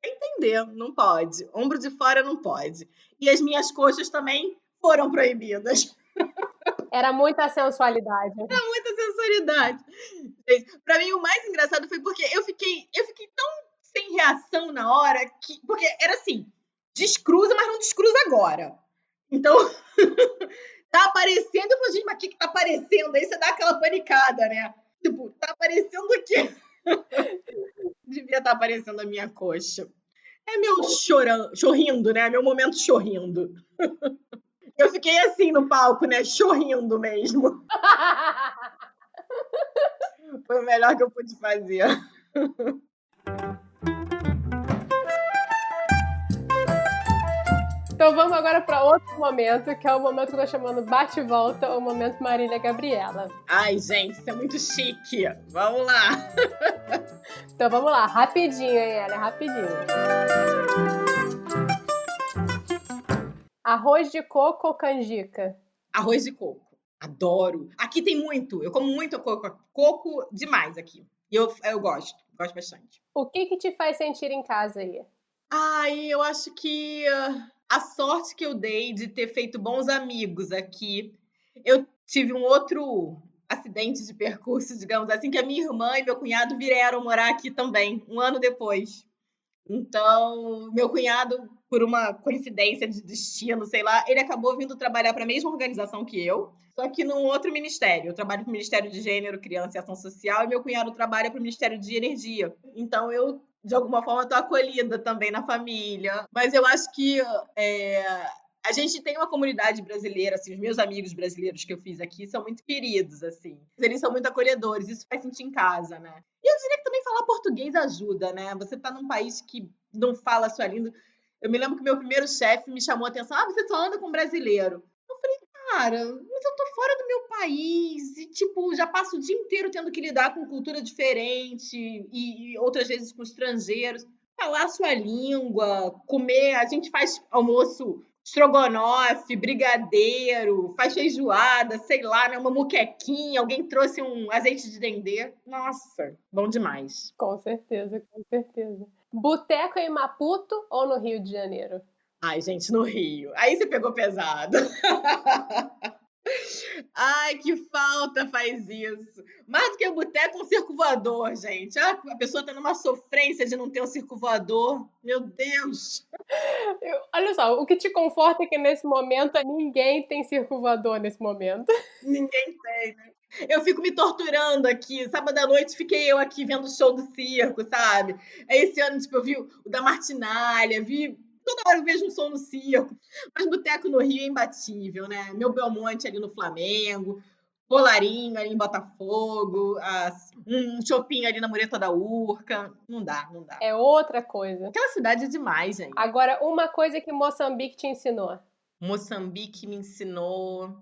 S2: Entender, não pode. Ombro de fora não pode. E as minhas coxas também foram proibidas.
S1: Era muita sensualidade.
S2: Era muita sensualidade. Para mim, o mais engraçado foi porque eu fiquei, eu fiquei tão sem reação na hora que. Porque era assim: descruza, mas não descruza agora. Então, tá aparecendo. Eu falei, gente, mas o que, que tá aparecendo? Aí você dá aquela panicada, né? Tipo, tá aparecendo o quê? Devia estar tá aparecendo a minha coxa. É meu chorando, chorrindo, né? Meu momento chorrindo. Eu fiquei assim no palco, né? Chorrindo mesmo. Foi o melhor que eu pude fazer.
S1: Então vamos agora para outro momento, que é o momento que eu tô chamando bate volta, o momento Marília Gabriela.
S2: Ai, gente, isso é muito chique. Vamos lá.
S1: então vamos lá, rapidinho, hein, Ela, rapidinho. Arroz de coco ou canjica?
S2: Arroz de coco. Adoro. Aqui tem muito. Eu como muito coco. Coco demais aqui. E eu, eu gosto. Gosto bastante.
S1: O que que te faz sentir em casa aí?
S2: Ai, eu acho que uh, a sorte que eu dei de ter feito bons amigos aqui. Eu tive um outro acidente de percurso, digamos assim, que a minha irmã e meu cunhado vieram morar aqui também, um ano depois. Então, meu cunhado, por uma coincidência de destino, sei lá, ele acabou vindo trabalhar para a mesma organização que eu, só que num outro ministério. Eu trabalho para o Ministério de Gênero, Criança e Ação Social, e meu cunhado trabalha para o Ministério de Energia. Então, eu, de alguma forma, estou acolhida também na família. Mas eu acho que é, a gente tem uma comunidade brasileira, assim, os meus amigos brasileiros que eu fiz aqui são muito queridos, assim. Eles são muito acolhedores, isso faz sentir em casa, né? E eu diria que também falar português ajuda, né? Você tá num país que não fala a sua língua. Eu me lembro que meu primeiro chefe me chamou a atenção, ah, você só anda com brasileiro. Eu falei, cara, mas eu tô fora do meu país e, tipo, já passo o dia inteiro tendo que lidar com cultura diferente e, e outras vezes com estrangeiros. Falar a sua língua, comer, a gente faz almoço estrogonofe, brigadeiro, faz feijoada, sei lá, né? Uma muquequinha, alguém trouxe um azeite de dendê. Nossa, bom demais.
S1: Com certeza, com certeza. Boteco em Maputo ou no Rio de Janeiro?
S2: Ai, gente, no Rio. Aí você pegou pesado. Ai, que falta faz isso. Mais do que o boteco, um circo voador, gente. Ah, a pessoa tá numa sofrência de não ter um circo voador. Meu Deus.
S1: Eu, olha só, o que te conforta é que nesse momento ninguém tem circo voador nesse momento.
S2: Ninguém tem, né? Eu fico me torturando aqui. Sábado à noite fiquei eu aqui vendo o show do circo, sabe? Aí esse ano, tipo, eu vi o da Martinalha, vi toda hora eu vejo um som no circo. Mas boteco no Rio é imbatível, né? Meu Belmonte ali no Flamengo, Polarinho ali em Botafogo, as, um shopping ali na Mureta da Urca. Não dá, não dá.
S1: É outra coisa.
S2: Aquela cidade é demais, gente.
S1: Agora, uma coisa que Moçambique te ensinou.
S2: Moçambique me ensinou.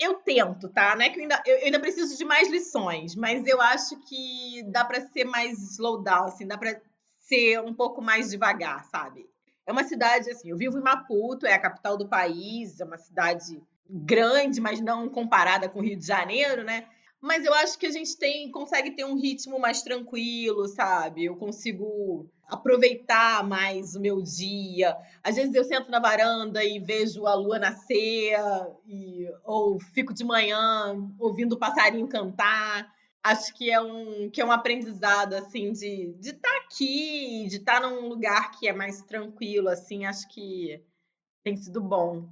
S2: Eu tento, tá? Não é que eu ainda, eu, ainda preciso de mais lições, mas eu acho que dá para ser mais slow down, assim, dá para ser um pouco mais devagar, sabe? É uma cidade assim, eu vivo em Maputo, é a capital do país, é uma cidade grande, mas não comparada com o Rio de Janeiro, né? Mas eu acho que a gente tem consegue ter um ritmo mais tranquilo, sabe? Eu consigo aproveitar mais o meu dia. Às vezes eu sento na varanda e vejo a lua nascer, e, ou fico de manhã ouvindo o passarinho cantar. Acho que é um, que é um aprendizado, assim, de estar de tá aqui, de estar tá num lugar que é mais tranquilo, assim, acho que tem sido bom.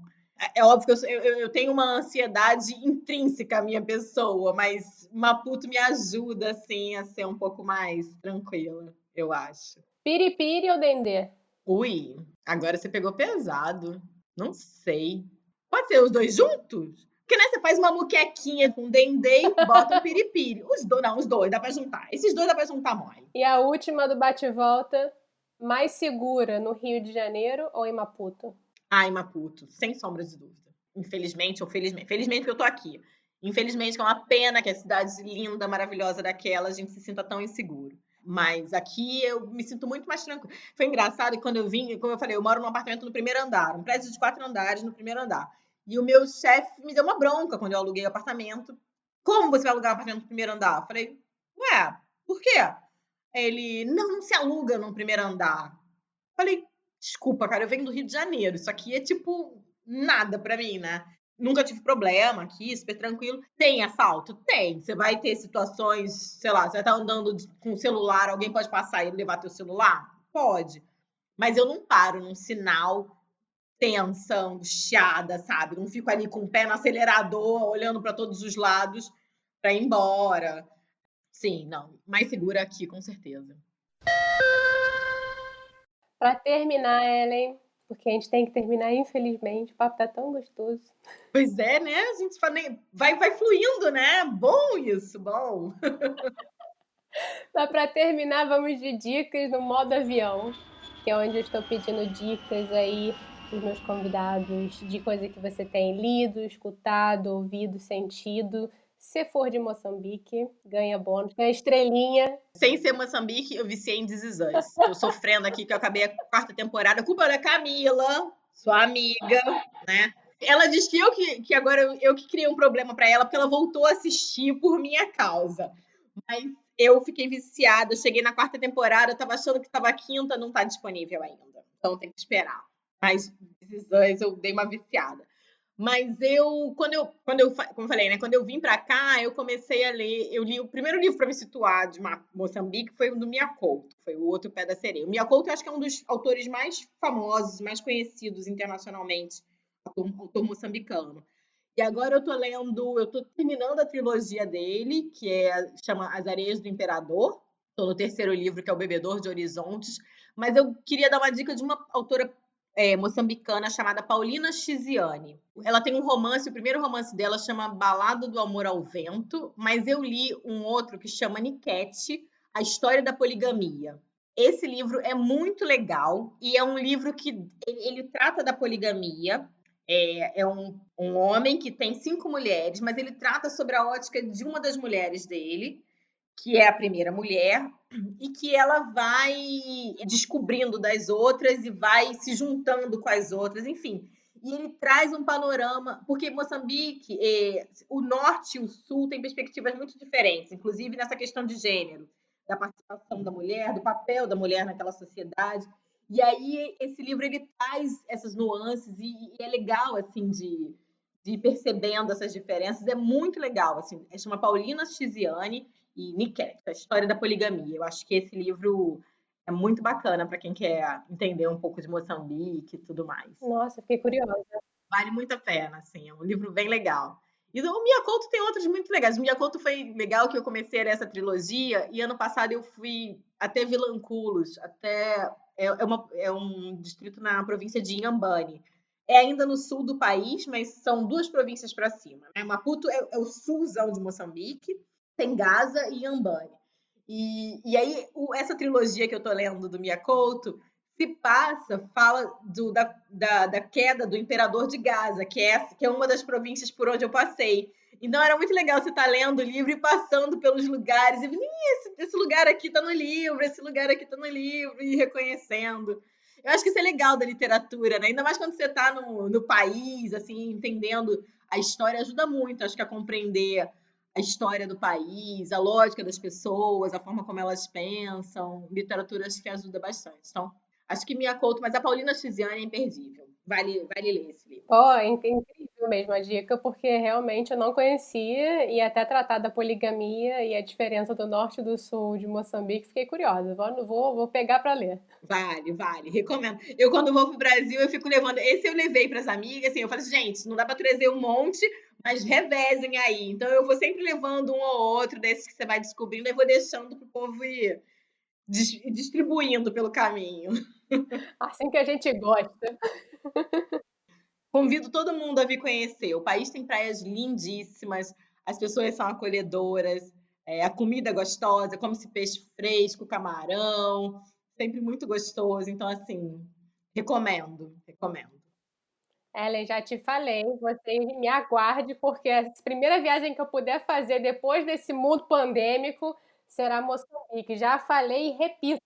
S2: É, óbvio que eu, eu, eu, tenho uma ansiedade intrínseca à minha pessoa, mas Maputo me ajuda, assim, a ser um pouco mais tranquila, eu acho.
S1: Piripiri ou Dendê?
S2: Ui, agora você pegou pesado. Não sei. Pode ser os dois juntos? Porque, né, você faz uma muquequinha com dendê e bota um piripiri. Os dois, não, os dois, dá pra juntar. Esses dois dá pra juntar mole.
S1: E a última do bate-volta, mais segura no Rio de Janeiro ou em Maputo?
S2: Em Maputo, sem sombra de dúvida. Infelizmente ou felizmente. Felizmente que eu tô aqui. Infelizmente que é uma pena que a cidade linda, maravilhosa daquela, a gente se sinta tão inseguro. Mas aqui eu me sinto muito mais tranquilo. Foi engraçado que quando eu vim, como eu falei, eu moro num apartamento no primeiro andar, um prédio de quatro andares no primeiro andar. E o meu chefe me deu uma bronca quando eu aluguei o apartamento. Como você vai alugar um apartamento no primeiro andar? Eu falei, ué, por quê? Ele, não, não se aluga no primeiro andar. Eu falei, desculpa, cara, eu venho do Rio de Janeiro. Isso aqui é tipo nada para mim, né? Nunca tive problema aqui, super tranquilo. Tem assalto? Tem. Você vai ter situações, sei lá, você vai estar andando com o celular, alguém pode passar e levar teu celular? Pode. Mas eu não paro num sinal tensa, angustiada, sabe? Não fico ali com o pé no acelerador, olhando para todos os lados para ir embora. Sim, não. Mais segura aqui, com certeza.
S1: Para terminar, Ellen, porque a gente tem que terminar, infelizmente, o papo tá tão gostoso.
S2: Pois é, né? A gente vai, vai fluindo, né? Bom isso, bom.
S1: Mas para terminar, vamos de dicas no modo avião, que é onde eu estou pedindo dicas aí os meus convidados de coisa que você tem lido, escutado, ouvido, sentido. Se for de Moçambique, ganha bônus, ganha estrelinha.
S2: Sem ser Moçambique, eu viciei em Us. Tô sofrendo aqui que eu acabei a quarta temporada. Culpa da Camila, sua amiga, né? Ela diz que eu que, que agora eu, eu que criei um problema para ela, porque ela voltou a assistir por minha causa. Mas eu fiquei viciada, cheguei na quarta temporada, tava achando que tava quinta, não tá disponível ainda. Então tem que esperar mais decisões, eu dei uma viciada. Mas eu, quando eu, quando eu, como eu falei, né, quando eu vim para cá, eu comecei a ler, eu li o primeiro livro para me situar de Moçambique foi o do Mia Couto, foi o Outro Pé da Sereia. O Mia Couto eu acho que é um dos autores mais famosos, mais conhecidos internacionalmente, autor, autor moçambicano. E agora eu tô lendo, eu tô terminando a trilogia dele, que é chama As Areias do Imperador. Estou no terceiro livro, que é O Bebedor de Horizontes, mas eu queria dar uma dica de uma autora é, moçambicana chamada Paulina Chiziane. Ela tem um romance, o primeiro romance dela chama Balada do Amor ao Vento, mas eu li um outro que chama Niquete, A História da Poligamia. Esse livro é muito legal e é um livro que ele, ele trata da poligamia. É, é um, um homem que tem cinco mulheres, mas ele trata sobre a ótica de uma das mulheres dele que é a primeira mulher, e que ela vai descobrindo das outras e vai se juntando com as outras, enfim. E ele traz um panorama, porque Moçambique, é, o norte e o sul têm perspectivas muito diferentes, inclusive nessa questão de gênero, da participação da mulher, do papel da mulher naquela sociedade. E aí esse livro ele traz essas nuances e, e é legal assim de, de ir percebendo essas diferenças, é muito legal assim. É chama Paulina Chiziane e Niket, a história da poligamia. Eu acho que esse livro é muito bacana para quem quer entender um pouco de Moçambique e tudo mais.
S1: Nossa, fiquei curiosa.
S2: Vale muito a pena, assim, é um livro bem legal. E o Miyakoto tem outros muito legais. O Miyakoto foi legal que eu comecei essa trilogia e ano passado eu fui até Vilanculos, até é, é, uma, é um distrito na província de Inhambane. É ainda no sul do país, mas são duas províncias para cima. Né? Maputo é, é o sulzão de Moçambique tem Gaza e Ambani. E, e aí, o, essa trilogia que eu tô lendo do Mia Couto se passa, fala do, da, da, da, queda do imperador de Gaza, que é, que é uma das províncias por onde eu passei. Então era muito legal você estar tá lendo o livro e passando pelos lugares, e esse, esse lugar aqui está no livro, esse lugar aqui está no livro, e reconhecendo. Eu acho que isso é legal da literatura, né? Ainda mais quando você está no, no país, assim, entendendo a história, ajuda muito, acho que a compreender a história do país, a lógica das pessoas, a forma como elas pensam. Literatura acho que ajuda bastante. Então, Acho que Mia Couto, mas a Paulina Chiziane é imperdível. Vale, vale ler esse livro.
S1: Oh, incrível mesmo a dica, porque realmente eu não conhecia e até tratar da poligamia e a diferença do norte e do sul de Moçambique, fiquei curiosa. Vou, vou, vou pegar para ler.
S2: Vale, vale, recomendo. Eu, quando vou pro Brasil, eu fico levando. Esse eu levei para as amigas, assim, eu assim, gente, não dá para trazer um monte, mas revezem aí. Então eu vou sempre levando um ou outro desses que você vai descobrindo e vou deixando pro povo ir distribuindo pelo caminho.
S1: Assim que a gente gosta.
S2: Convido todo mundo a vir conhecer. O país tem praias lindíssimas, as pessoas são acolhedoras, é, a comida é gostosa, come-se peixe fresco, camarão, sempre muito gostoso. Então, assim, recomendo, recomendo.
S1: Ellen, já te falei, você me aguarde, porque a primeira viagem que eu puder fazer depois desse mundo pandêmico será Moçambique. Já falei e repito.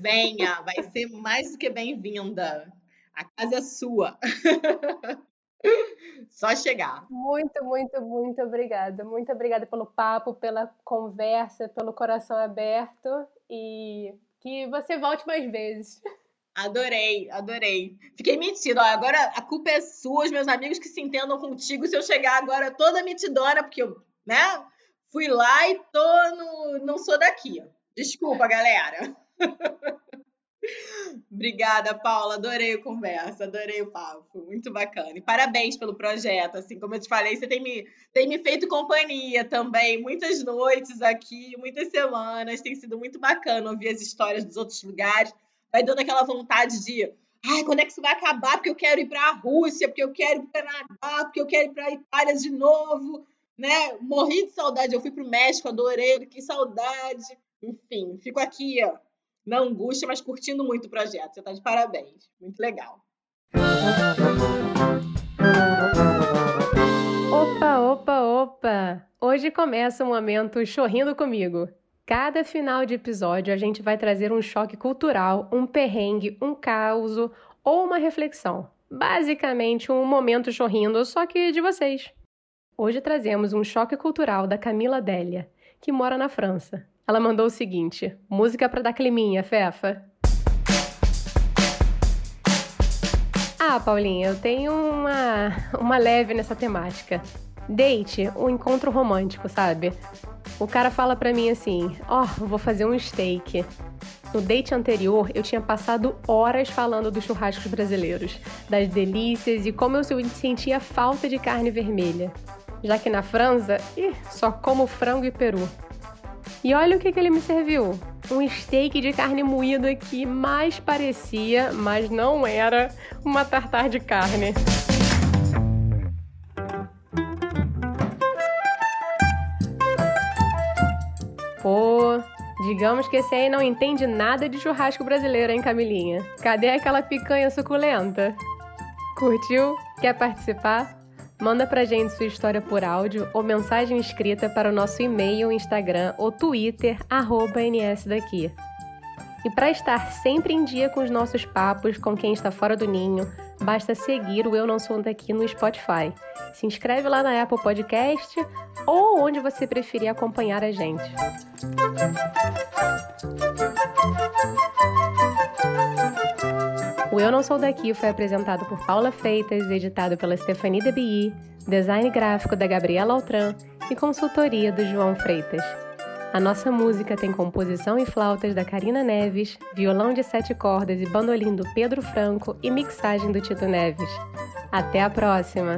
S2: Venha, vai ser mais do que bem-vinda. A casa é sua. Só chegar.
S1: Muito, muito, muito obrigada. Muito obrigada pelo papo, pela conversa, pelo coração aberto e que você volte mais vezes.
S2: Adorei, adorei. Fiquei metida. Ó, agora a culpa é sua, os meus amigos que se entendam contigo. Se eu chegar agora toda metidona, porque eu, né? Fui lá e tô no. Não sou daqui. Desculpa, galera. Obrigada, Paula. Adorei a conversa, adorei o papo. Muito bacana. E parabéns pelo projeto. Assim, como eu te falei, você tem me, tem me feito companhia também. Muitas noites aqui, muitas semanas. Tem sido muito bacana ouvir as histórias dos outros lugares. Vai dando aquela vontade de. Ai, quando é que isso vai acabar? Porque eu quero ir para a Rússia, porque eu quero ir para o Canadá, porque eu quero ir para a Itália de novo. Né? Morri de saudade. Eu fui para o México, adorei, que saudade. Enfim, fico aqui, ó na angústia, mas curtindo muito o projeto. Você está de parabéns. Muito legal.
S1: Opa, opa, opa! Hoje começa um momento chorrindo comigo. Cada final de episódio a gente vai trazer um choque cultural, um perrengue, um caos ou uma reflexão. Basicamente um momento chorrindo, só que de vocês. Hoje trazemos um choque cultural da Camila Délia, que mora na França. Ela mandou o seguinte: música para dar climinha, Fefa. Ah, Paulinha, eu tenho uma, uma leve nessa temática. Date, um encontro romântico, sabe? O cara fala pra mim assim: Ó, oh, vou fazer um steak. No date anterior, eu tinha passado horas falando dos churrascos brasileiros, das delícias e como eu sentia falta de carne vermelha. Já que na França, ih, só como frango e peru. E olha o que, que ele me serviu: um steak de carne moída que mais parecia, mas não era, uma tartar de carne. Pô, digamos que esse aí não entende nada de churrasco brasileiro, hein, Camilinha? Cadê aquela picanha suculenta? Curtiu? Quer participar? Manda pra gente sua história por áudio ou mensagem escrita para o nosso e-mail, Instagram ou Twitter, nsdaqui. E para estar sempre em dia com os nossos papos com quem está fora do ninho, basta seguir o Eu Não Sou Daqui no Spotify. Se inscreve lá na Apple Podcast ou onde você preferir acompanhar a gente. O Eu Não Sou Daqui foi apresentado por Paula Freitas, editado pela Stephanie DeBi, design gráfico da Gabriela Altran e consultoria do João Freitas. A nossa música tem composição e flautas da Karina Neves, violão de sete cordas e bandolim do Pedro Franco e mixagem do Tito Neves. Até a próxima!